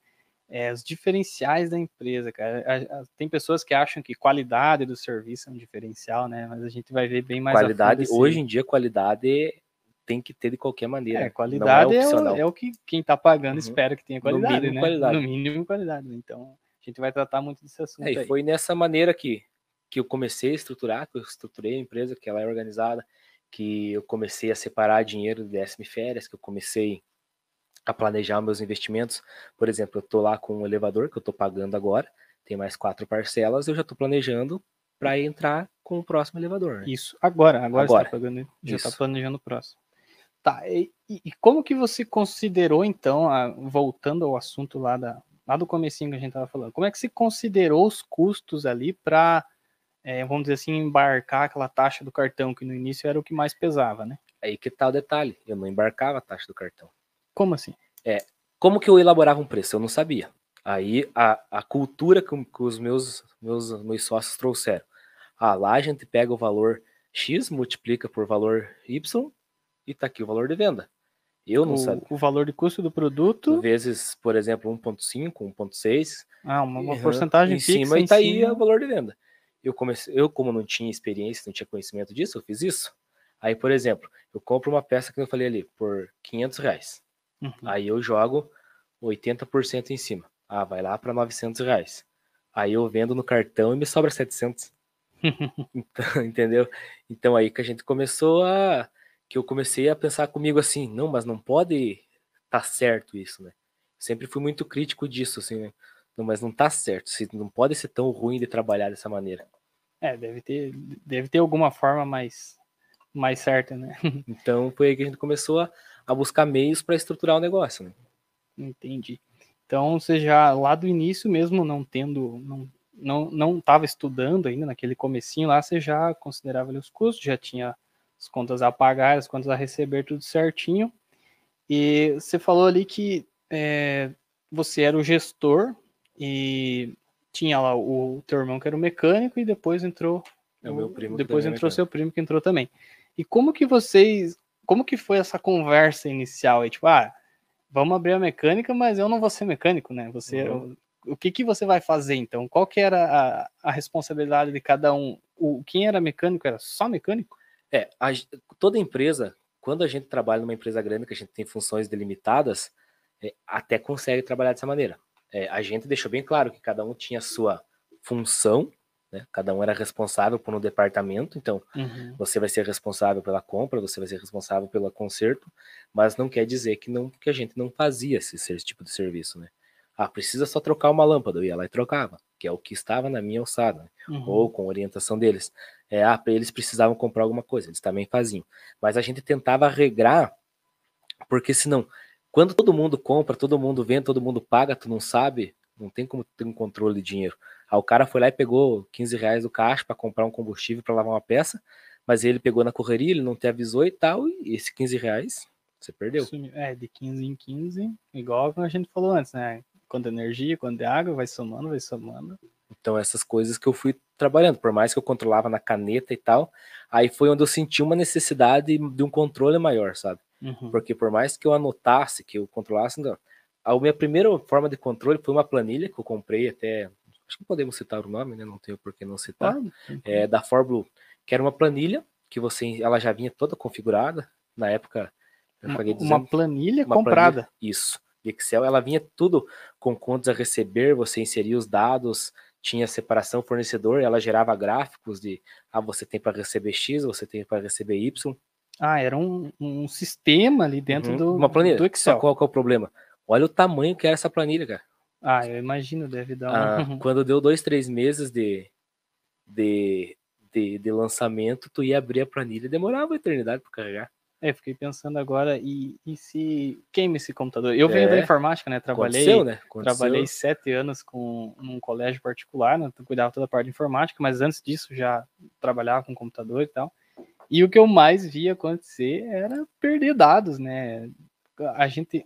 é, os diferenciais da empresa, cara. A, a, tem pessoas que acham que qualidade do serviço é um diferencial, né? Mas a gente vai ver bem mais qualidade. Hoje em dia, qualidade tem que ter de qualquer maneira. É, qualidade é, é, o, é, o, que quem está pagando uhum. espera que tenha qualidade, no mínimo, né? Qualidade. No mínimo qualidade. Então, a gente vai tratar muito desse assunto. É, e foi nessa maneira que, que eu comecei a estruturar, que eu estruturei a empresa, que ela é organizada, que eu comecei a separar dinheiro do décimo férias, que eu comecei a planejar meus investimentos. Por exemplo, eu estou lá com um elevador que eu estou pagando agora, tem mais quatro parcelas, eu já estou planejando para entrar com o próximo elevador. Né? Isso, agora, agora, agora. Você tá pagando, já está planejando o próximo. Tá, e, e, como que você considerou, então, a, voltando ao assunto lá, da, lá do comecinho que a gente estava falando, como é que se considerou os custos ali para, é, vamos dizer assim, embarcar aquela taxa do cartão, que no início era o que mais pesava, né? Aí que tá o detalhe, eu não embarcava a taxa do cartão. Como assim? É, como que eu elaborava um preço? Eu não sabia. Aí a, a cultura que, que os meus, meus, meus sócios trouxeram. Ah, lá a gente pega o valor X, multiplica por valor Y e tá aqui o valor de venda. Eu não o, sabia. O valor de custo do produto. Vezes, por exemplo, 1,5, 1,6. Ah, uma, uma porcentagem em. Cima, e tá aí o valor de venda. Eu comecei, eu, como não tinha experiência, não tinha conhecimento disso, eu fiz isso. Aí, por exemplo, eu compro uma peça que eu falei ali por 500 reais. Uhum. Aí eu jogo 80% em cima. Ah, vai lá para 900 reais. Aí eu vendo no cartão e me sobra 700. então, entendeu? Então aí que a gente começou a. Que eu comecei a pensar comigo assim: não, mas não pode tá certo isso, né? Sempre fui muito crítico disso, assim, né? Não, mas não tá certo, não pode ser tão ruim de trabalhar dessa maneira. É, deve ter, deve ter alguma forma mais, mais certa, né? Então foi aí que a gente começou a, a buscar meios para estruturar o negócio, né? Entendi. Então você já lá do início mesmo não tendo, não não não estava estudando ainda naquele comecinho lá, você já considerava ali, os custos, já tinha as contas a pagar, as contas a receber, tudo certinho. E você falou ali que é, você era o gestor e tinha lá o, teu irmão que era o mecânico e depois entrou é o meu primo depois entrou mecânico. seu primo que entrou também. E como que vocês, como que foi essa conversa inicial aí, tipo, ah, vamos abrir a mecânica, mas eu não vou ser mecânico, né? Você uhum. o, o que que você vai fazer então? Qual que era a, a responsabilidade de cada um? O quem era mecânico era só mecânico? É, a, toda empresa, quando a gente trabalha numa empresa grande que a gente tem funções delimitadas, é, até consegue trabalhar dessa maneira. É, a gente deixou bem claro que cada um tinha sua função, né? cada um era responsável por um departamento, então uhum. você vai ser responsável pela compra, você vai ser responsável pelo conserto, mas não quer dizer que, não, que a gente não fazia esse, esse tipo de serviço. Né? Ah, precisa só trocar uma lâmpada, eu ia lá e trocava, que é o que estava na minha alçada, né? uhum. ou com orientação deles. É, ah, eles precisavam comprar alguma coisa, eles também faziam. Mas a gente tentava regrar, porque senão quando todo mundo compra, todo mundo vende, todo mundo paga, tu não sabe, não tem como ter um controle de dinheiro. Aí o cara foi lá e pegou 15 reais do caixa para comprar um combustível para lavar uma peça, mas ele pegou na correria, ele não te avisou e tal, e esse 15 reais você perdeu. É, de 15 em 15, igual a gente falou antes, né? Quando é energia, quando é água, vai somando, vai somando. Então, essas coisas que eu fui trabalhando, por mais que eu controlava na caneta e tal, aí foi onde eu senti uma necessidade de um controle maior, sabe? Uhum. Porque por mais que eu anotasse, que eu controlasse, não, a minha primeira forma de controle foi uma planilha que eu comprei até, acho que podemos citar o nome, né? Não tenho por que não citar. Ah, é, da Forblue, que era uma planilha que você, ela já vinha toda configurada. Na época, eu uma, dizendo, uma planilha uma comprada. Planilha, isso. De Excel, ela vinha tudo com contas a receber, você inseria os dados, tinha separação fornecedor, ela gerava gráficos de ah, você tem para receber X, você tem para receber Y. Ah, era um, um sistema ali dentro uhum. do, Uma planilha. do Excel. Só qual que é o problema? Olha o tamanho que é essa planilha, cara. Ah, eu imagino, deve dar ah, um... Quando deu dois, três meses de, de, de, de, lançamento, tu ia abrir a planilha e demorava uma eternidade para carregar. É, fiquei pensando agora, e, e se queima esse computador? Eu venho é, da informática, né? Trabalhei, Aconteceu, né? Aconteceu. trabalhei sete anos com num colégio particular, né? Cuidava toda a parte de informática, mas antes disso já trabalhava com computador e tal. E o que eu mais via acontecer era perder dados, né? A gente,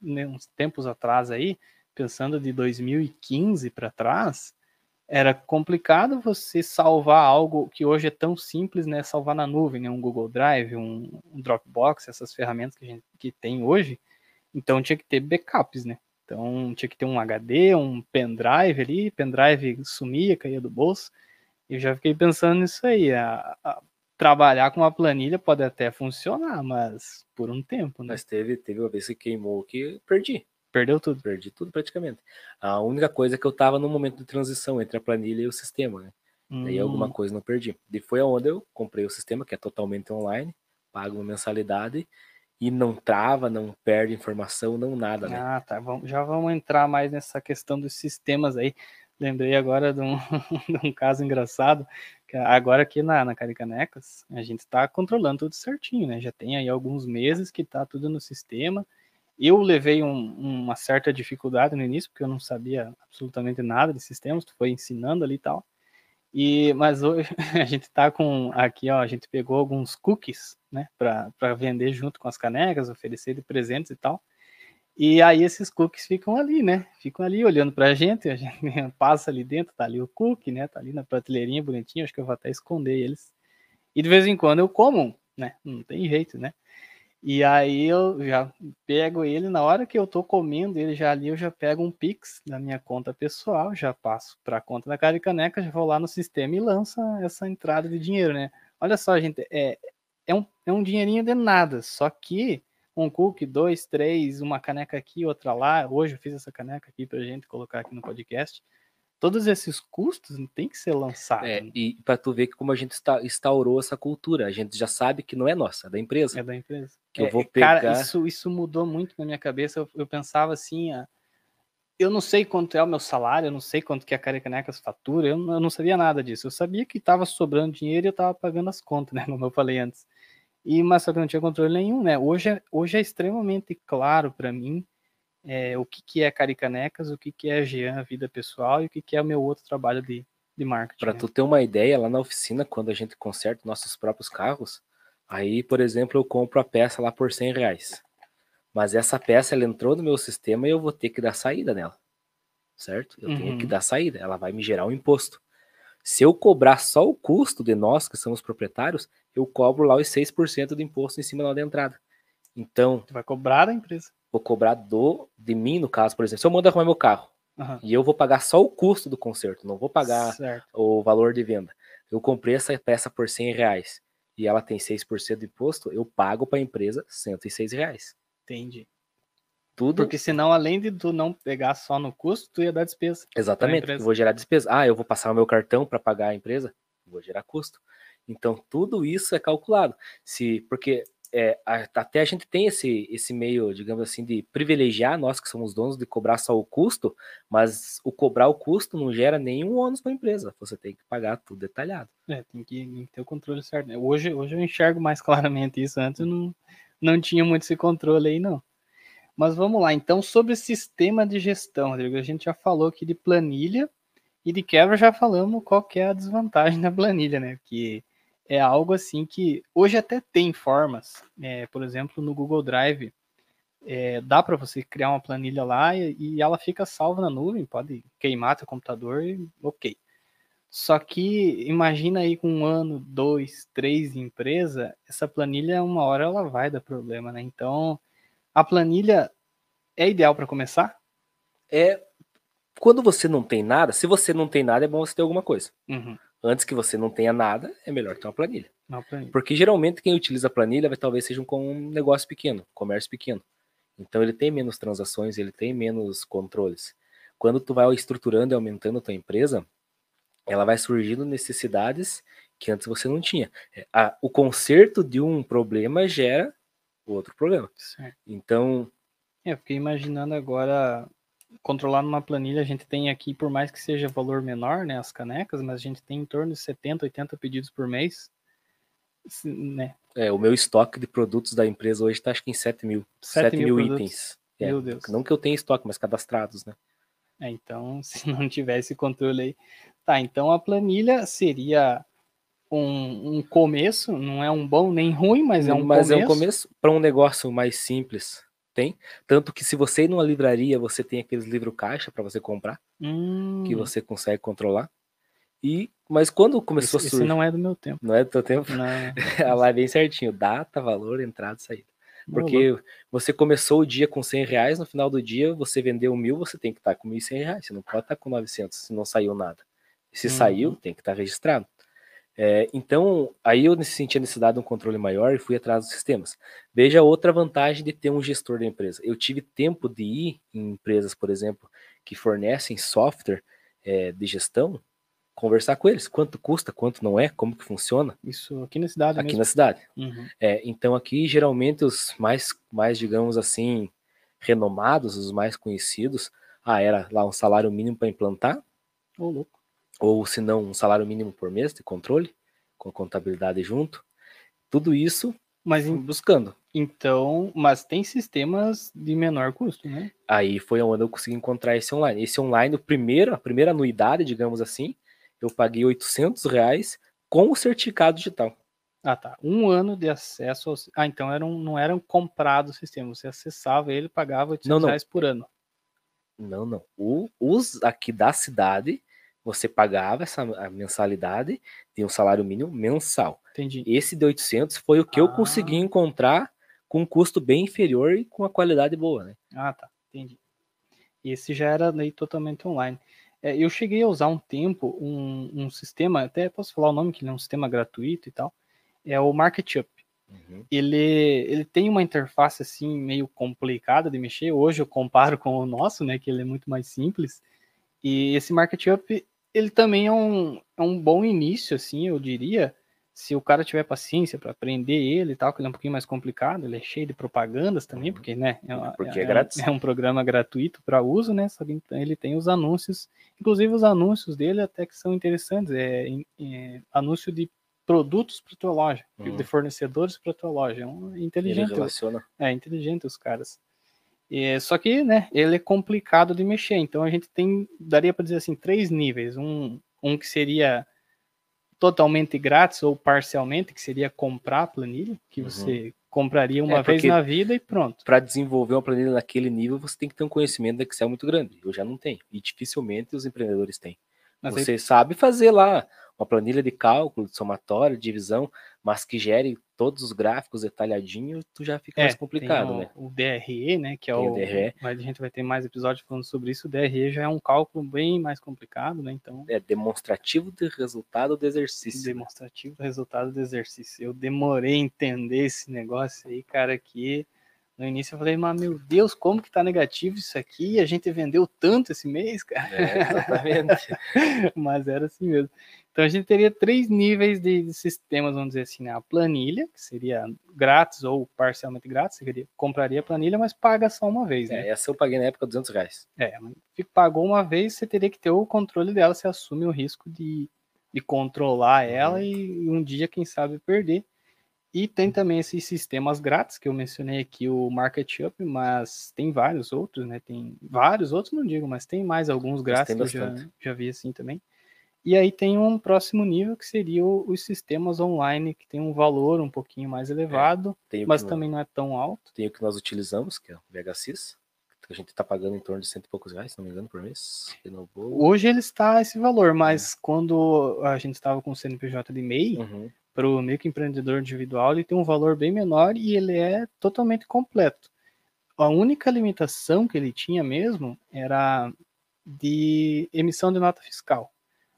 né, uns tempos atrás aí, pensando de 2015 para trás, era complicado você salvar algo que hoje é tão simples, né? Salvar na nuvem, né? Um Google Drive, um, um Dropbox, essas ferramentas que a gente que tem hoje. Então tinha que ter backups, né? Então tinha que ter um HD, um pendrive ali, pendrive sumia, caía do bolso. Eu já fiquei pensando nisso aí. A, a, trabalhar com uma planilha pode até funcionar, mas por um tempo, né? Mas teve, teve uma vez que queimou que perdi. Perdeu tudo? Perdi tudo praticamente. A única coisa é que eu tava no momento de transição entre a planilha e o sistema, né? Hum. Daí alguma coisa não perdi. E foi aonde eu comprei o sistema, que é totalmente online, pago uma mensalidade e não trava, não perde informação, não nada, né? Ah, tá. Vamos, já vamos entrar mais nessa questão dos sistemas aí. Lembrei agora de um, de um caso engraçado, que agora aqui na, na Caricanecas, a gente está controlando tudo certinho, né? Já tem aí alguns meses que está tudo no sistema. Eu levei um, uma certa dificuldade no início, porque eu não sabia absolutamente nada de sistemas, tu foi ensinando ali e tal. E, mas hoje a gente está com aqui, ó, a gente pegou alguns cookies, né, para vender junto com as canecas, oferecer de presentes e tal. E aí esses cookies ficam ali, né? Ficam ali olhando para a gente, a gente passa ali dentro, tá ali o cookie, né? Tá ali na prateleirinha bonitinho, acho que eu vou até esconder eles. E de vez em quando eu como, né? Não tem jeito, né? E aí eu já pego ele, na hora que eu tô comendo ele já ali, eu já pego um Pix da minha conta pessoal, já passo para a conta da Cara e Caneca, já vou lá no sistema e lança essa entrada de dinheiro, né? Olha só, gente, é, é, um, é um dinheirinho de nada, só que um cookie, dois, três, uma caneca aqui, outra lá. Hoje eu fiz essa caneca aqui pra gente colocar aqui no podcast. Todos esses custos tem que ser lançado. É, né? e para tu ver que como a gente está, instaurou essa cultura, a gente já sabe que não é nossa, é da empresa. É da empresa. Que eu É, vou Cara, pegar- isso, isso mudou muito na minha cabeça. Eu, eu pensava assim, ah, eu não sei quanto é o meu salário, eu não sei quanto que a Carecanecas fatura, eu, não- eu não sabia nada disso. Eu sabia que estava sobrando dinheiro e eu estava pagando as contas, né? Como eu falei antes. E, mas só que eu não tinha controle nenhum, né? Hoje é, hoje é extremamente claro para mim é, o que, que é Caricanecas, o que, que é Jean, vida pessoal, e o que, que é o meu outro trabalho de, de marketing. Para né? tu ter uma ideia, lá na oficina, quando a gente conserta nossos próprios carros, aí, por exemplo, eu compro a peça lá por 100 reais. Mas essa peça, ela entrou no meu sistema e eu vou ter que dar saída nela. Certo? Eu tenho Uhum. que dar saída. Ela vai me gerar um imposto. Se eu cobrar só o custo de nós, que somos proprietários, eu cobro lá os 6% do imposto em cima da entrada. Então, Tu vai cobrar da empresa. Vou cobrar do de mim, no caso, por exemplo. Se eu mando arrumar meu carro Aham. e eu vou pagar só o custo do conserto, não vou pagar Certo. o valor de venda. Eu comprei essa peça por 100 reais e ela tem 6% de imposto, eu pago para a empresa 106 reais. Entendi. Tudo Porque senão, além de tu não pegar só no custo, tu ia dar despesa. exatamente. Eu vou gerar despesa. Ah, eu vou passar o meu cartão para pagar a empresa, vou gerar custo. Então tudo isso é calculado. Se porque é, até a gente tem esse, esse meio, digamos assim, de privilegiar nós que somos donos de cobrar só o custo, mas o cobrar o custo não gera nenhum ônus para a empresa. Você tem que pagar tudo detalhado. É, tem que, tem que ter o controle certo. né? Hoje, hoje eu enxergo mais claramente isso. Antes não, não tinha muito esse controle aí, não. Mas vamos lá. Então, sobre sistema de gestão, Rodrigo, a gente já falou aqui de planilha e de quebra já falamos qual que é a desvantagem da planilha, né? Que é algo assim que hoje até tem formas. é, por exemplo, no Google Drive, é, dá para você criar uma planilha lá e, e ela fica salva na nuvem, pode queimar teu computador e ok. Só que imagina aí com um ano, dois, três de empresa, essa planilha uma hora ela vai dar problema, né? Então a planilha é ideal para começar? É quando você não tem nada, se você não tem nada, é bom você ter alguma coisa. Uhum. Antes que você não tenha nada, é melhor ter uma planilha. Não, planilha. Porque geralmente quem utiliza a planilha vai talvez seja um, um negócio pequeno, comércio pequeno. Então ele tem menos transações, ele tem menos controles. Quando tu vai estruturando e aumentando a tua empresa, ela vai surgindo necessidades que antes você não tinha. É, a- o conserto de um problema gera outro problema. Certo. Então, É, eu fiquei imaginando agora controlar numa planilha, a gente tem aqui, por mais que seja valor menor, né, as canecas, mas a gente tem em torno de 70, 80 pedidos por mês, né? é, o meu estoque de produtos da empresa hoje está acho que em 7 mil. 7 7 mil mil itens. É, Meu Deus. Não que eu tenha estoque, mas cadastrados, né? É, então, se não tivesse controle aí. Tá, então a planilha seria um, um começo, não é um bom nem ruim, mas é um Mas começo. é um começo para um negócio mais simples. Tem. Tanto que se você ir numa livraria, você tem aqueles livro caixa para você comprar, Hum, que você consegue controlar. E mas quando começou esse, a surgir, não... não é do meu tempo. é do teu tempo, Não, lá é bem certinho, data, valor, entrada e saída. Porque você começou o dia com 100 reais, no final do dia você vendeu mil, você tem que estar com 1.100 reais, você não pode estar com 900 se não saiu nada. Se Uhum. saiu, tem que estar registrado. É, então, aí eu senti a necessidade de um controle maior e fui atrás dos sistemas. Veja outra vantagem de ter um gestor da empresa. Eu tive tempo de ir em empresas, por exemplo, que fornecem software é, de gestão, conversar com eles. Quanto custa, quanto não é, como que funciona Isso aqui na cidade aqui mesmo. na cidade. Uhum. É, então aqui geralmente os mais, mais digamos assim, renomados, os mais conhecidos, ah, era lá um salário mínimo para implantar, louco. Ou se não, um salário mínimo por mês de controle, com contabilidade junto. Tudo isso Mas buscando. então, mas tem sistemas de menor custo, né? Aí foi onde eu consegui encontrar esse online. Esse online, o primeiro, a primeira anuidade, digamos assim, eu paguei 800 reais com o certificado digital. Ah, tá. Um ano de acesso aos... Ah, então eram, não eram comprados o sistema. Você acessava ele e pagava 800 Não, não. reais por ano. Não, não. O, os aqui da cidade, você pagava essa mensalidade de um salário mínimo mensal. Entendi. Esse de 800 foi o que eu Ah. consegui encontrar com um custo bem inferior e com uma qualidade boa, né? Ah, tá. Entendi. Esse já era daí totalmente online. É, eu cheguei a usar um tempo um, um sistema, até posso falar o nome, que ele é um sistema gratuito e tal. É o MarketUp. Uhum. ele, ele tem uma interface assim meio complicada de mexer. Hoje eu comparo com o nosso, né, que ele é muito mais simples. E esse market ele também é um, é um bom início, assim, eu diria, se o cara tiver paciência para aprender ele e tal, que ele é um pouquinho mais complicado, ele é cheio de propagandas também, uhum. porque, né, é, porque é, é grátis. é um programa gratuito para uso, né, só que ele tem os anúncios, inclusive os anúncios dele até que são interessantes, é, é anúncio de produtos para tua loja, uhum. de fornecedores para tua loja, é um, inteligente. Ele relaciona. É, inteligente os caras. E, só que, né, ele é complicado de mexer, então a gente tem, daria para dizer assim, três níveis, um, um que seria totalmente grátis ou parcialmente, que seria comprar a planilha, que uhum. você compraria uma é, vez na vida e pronto. Para desenvolver uma planilha naquele nível, você tem que ter um conhecimento da Excel muito grande. Eu já não tenho. E dificilmente os empreendedores têm. Mas você aí... sabe fazer lá uma planilha de cálculo, de somatório, de divisão, mas que gere todos os gráficos detalhadinhos, tu já fica é, mais complicado, o, né? O DRE, né, que é o, o DRE. Mas a gente vai ter mais episódios falando sobre isso. O DRE já é um cálculo bem mais complicado, né? Então é demonstrativo do resultado do exercício. Demonstrativo do resultado do exercício. Eu demorei a entender esse negócio aí, cara, que no início eu falei, mas meu Deus, como que tá negativo isso aqui? A gente vendeu tanto esse mês, cara. É, exatamente. mas era assim mesmo. Então a gente teria três níveis de, sistemas, vamos dizer assim, né? A planilha, que seria grátis ou parcialmente grátis, você queria, compraria a planilha, mas paga só uma vez, né? É, essa eu paguei na época 200 reais. É, pagou uma vez, você teria que ter o controle dela, você assume o risco de, de controlar ela uhum. e um dia, quem sabe, perder. E tem também esses sistemas grátis, que eu mencionei aqui, o MarketUp, mas tem vários outros, né? Tem vários outros, não digo, mas tem mais alguns grátis que eu já, já vi assim também. E aí tem um próximo nível que seria os sistemas online, que tem um valor um pouquinho mais elevado, é, mas também não é tão alto. Tem o que nós utilizamos, que é o VHSys, que a gente está pagando em torno de cento e poucos reais, se não me engano, por mês. Hoje ele está esse valor, mas é. quando a gente estava com o CNPJ de MEI, uhum. para o microempreendedor individual, ele tem um valor bem menor e ele é totalmente completo. A única limitação que ele tinha mesmo era de emissão de nota fiscal.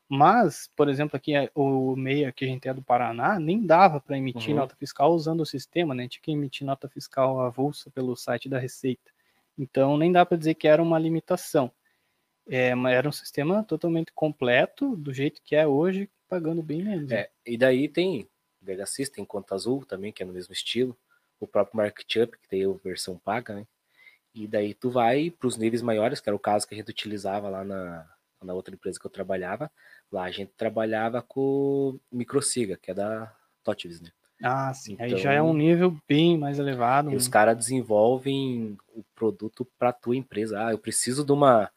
Mas, por exemplo, aqui é, o meia que a gente é do Paraná, nem dava para emitir uhum. nota fiscal usando o sistema, né? Tinha que emitir nota fiscal avulsa pelo site da Receita. Então, nem dá para dizer que era uma limitação. É, era um sistema totalmente completo, do jeito que é hoje, pagando bem menos. É, e daí tem VHSys, tem Conta Azul também, que é no mesmo estilo. O próprio MarketUp, que tem a versão paga, né? E daí tu vai para os níveis maiores, que era o caso que a gente utilizava lá na, na outra empresa que eu trabalhava, lá a gente trabalhava com microsiga, que é da Totivis, né? Ah, sim. Então, Aí já é um então, nível bem mais elevado. E os caras desenvolvem o produto para tua empresa. Ah, eu preciso de uma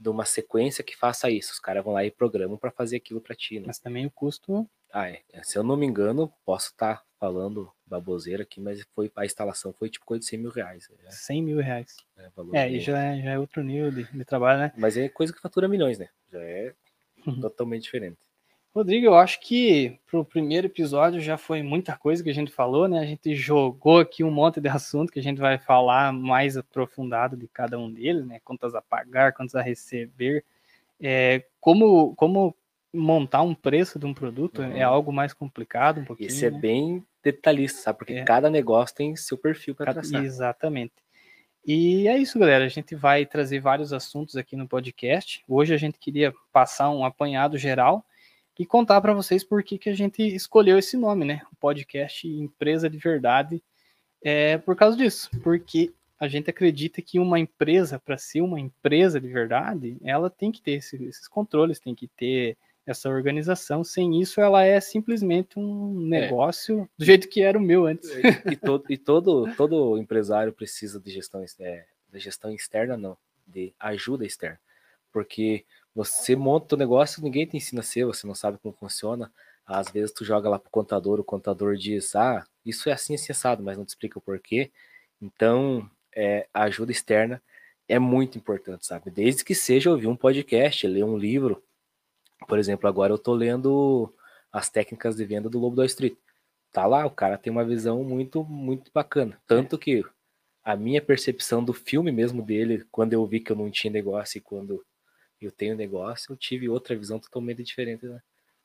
de uma sequência que faça isso. Os caras vão lá e programam para fazer aquilo para ti. Né? Mas também o custo. Ah, é. Se eu não me engano, posso estar tá falando baboseira aqui, mas foi a instalação foi tipo coisa de 100 mil reais. É. 100 mil reais. É, é e já é, já é outro nível de, de, trabalho, né? Mas é coisa que fatura milhões, né? Já é uhum. totalmente diferente. Rodrigo, eu acho que pro primeiro episódio já foi muita coisa que a gente falou, né? A gente jogou aqui um monte de assunto que a gente vai falar mais aprofundado de cada um deles, né? Contas a pagar, contas a receber. É, como, como montar um preço de um produto uhum. é algo mais complicado um pouquinho. Isso é né? bem detalhista, sabe? Porque é. cada negócio tem seu perfil para traçar. Exatamente. E é isso, galera. A gente vai trazer vários assuntos aqui no podcast. Hoje a gente queria passar um apanhado geral e contar para vocês por que, que a gente escolheu esse nome, né? O podcast Empresa de Verdade. É por causa disso, porque a gente acredita que uma empresa, para ser uma empresa de verdade, ela tem que ter esses controles, tem que ter essa organização. Sem isso, ela é simplesmente um é. negócio é. do jeito que era o meu antes. E, todo, e todo, todo empresário precisa de gestão, é, de gestão externa, não, de ajuda externa. Porque você monta o negócio, ninguém te ensina a ser, você não sabe como funciona. Às vezes tu joga lá pro contador, o contador diz, ah, isso é assim acessado, mas não te explica o porquê. Então, é, a ajuda externa é muito importante, sabe? Desde que seja ouvir um podcast, ler um livro, por exemplo, agora eu tô lendo as técnicas de venda do Lobo da Street. Tá lá, o cara tem uma visão muito, muito bacana. Tanto que a minha percepção do filme mesmo dele, quando eu vi que eu não tinha negócio e quando eu tenho negócio, eu tive outra visão totalmente diferente né,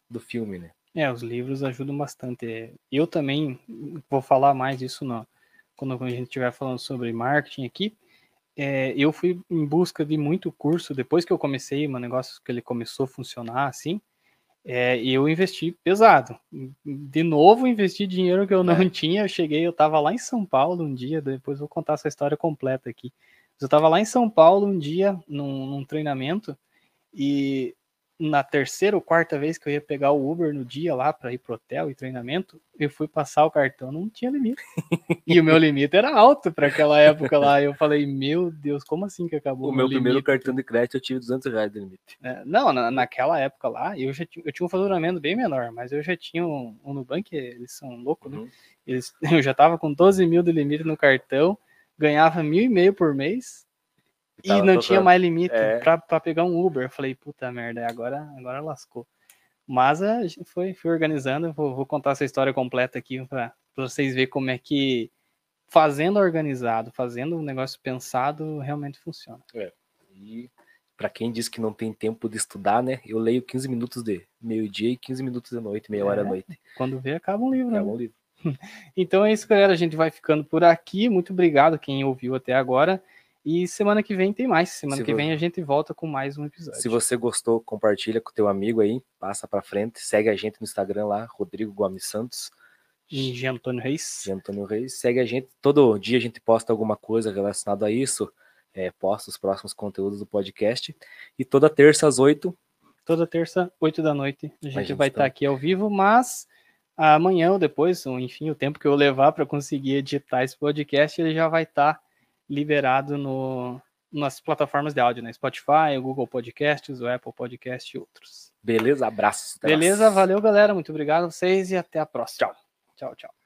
do filme, né? É, os livros ajudam bastante. Eu também vou falar mais disso no, quando a gente estiver falando sobre marketing aqui, é, eu fui em busca de muito curso depois que eu comecei, um negócio que ele começou a funcionar assim. É, eu investi pesado. De novo, investi dinheiro que eu não é. tinha. Eu cheguei, eu estava lá em São Paulo um dia, depois vou contar essa história completa aqui. Eu estava lá em São Paulo um dia, num, num treinamento, e na terceira ou quarta vez que eu ia pegar o Uber no dia lá para ir pro hotel e treinamento, eu fui passar o cartão, não tinha limite. e o meu limite era alto para aquela época lá. Eu falei, meu Deus, como assim que acabou o meu, meu primeiro cartão de crédito eu tive 200 reais de limite. É, não, na, naquela época lá, eu já tinha, eu tinha um faturamento bem menor, mas eu já tinha um, um Nubank, eles são loucos, né? Uhum. Eles, eu já tava com 12 mil de limite no cartão, ganhava mil e meio por mês, e não tocando. tinha mais limite é. pra, pra pegar um Uber. Eu falei, puta merda, agora, agora lascou. Mas a gente foi, foi organizando, vou, vou contar essa história completa aqui para vocês verem como é que fazendo organizado, fazendo um negócio pensado, realmente funciona. É. E para quem diz que não tem tempo de estudar, né? Eu leio 15 minutos de meio-dia e 15 minutos de noite, meia é, hora da noite. Quando vê, acaba um livro. Acaba né? um livro. então é isso, galera. A gente vai ficando por aqui. Muito obrigado quem ouviu até agora. E semana que vem tem mais. Semana Se que vem a gente volta com mais um episódio. Se você gostou, compartilha com teu amigo aí, passa para frente, segue a gente no Instagram lá, Rodrigo Gomes Santos. E G. Antônio Reis. G. Antônio Reis. Segue a gente. Todo dia a gente posta alguma coisa relacionada a isso. É, posta os próximos conteúdos do podcast. E toda terça às oito. Toda terça, oito da noite. A gente, a gente vai estar tá aqui ao vivo, mas amanhã ou depois, ou enfim, o tempo que eu levar para conseguir editar esse podcast, ele já vai estar. Tá liberado no, nas plataformas de áudio, né? Spotify, o Google Podcasts, o Apple Podcast e outros. Beleza, abraço. Beleza, valeu, galera. Muito obrigado a vocês e até a próxima. Tchau. Tchau, tchau.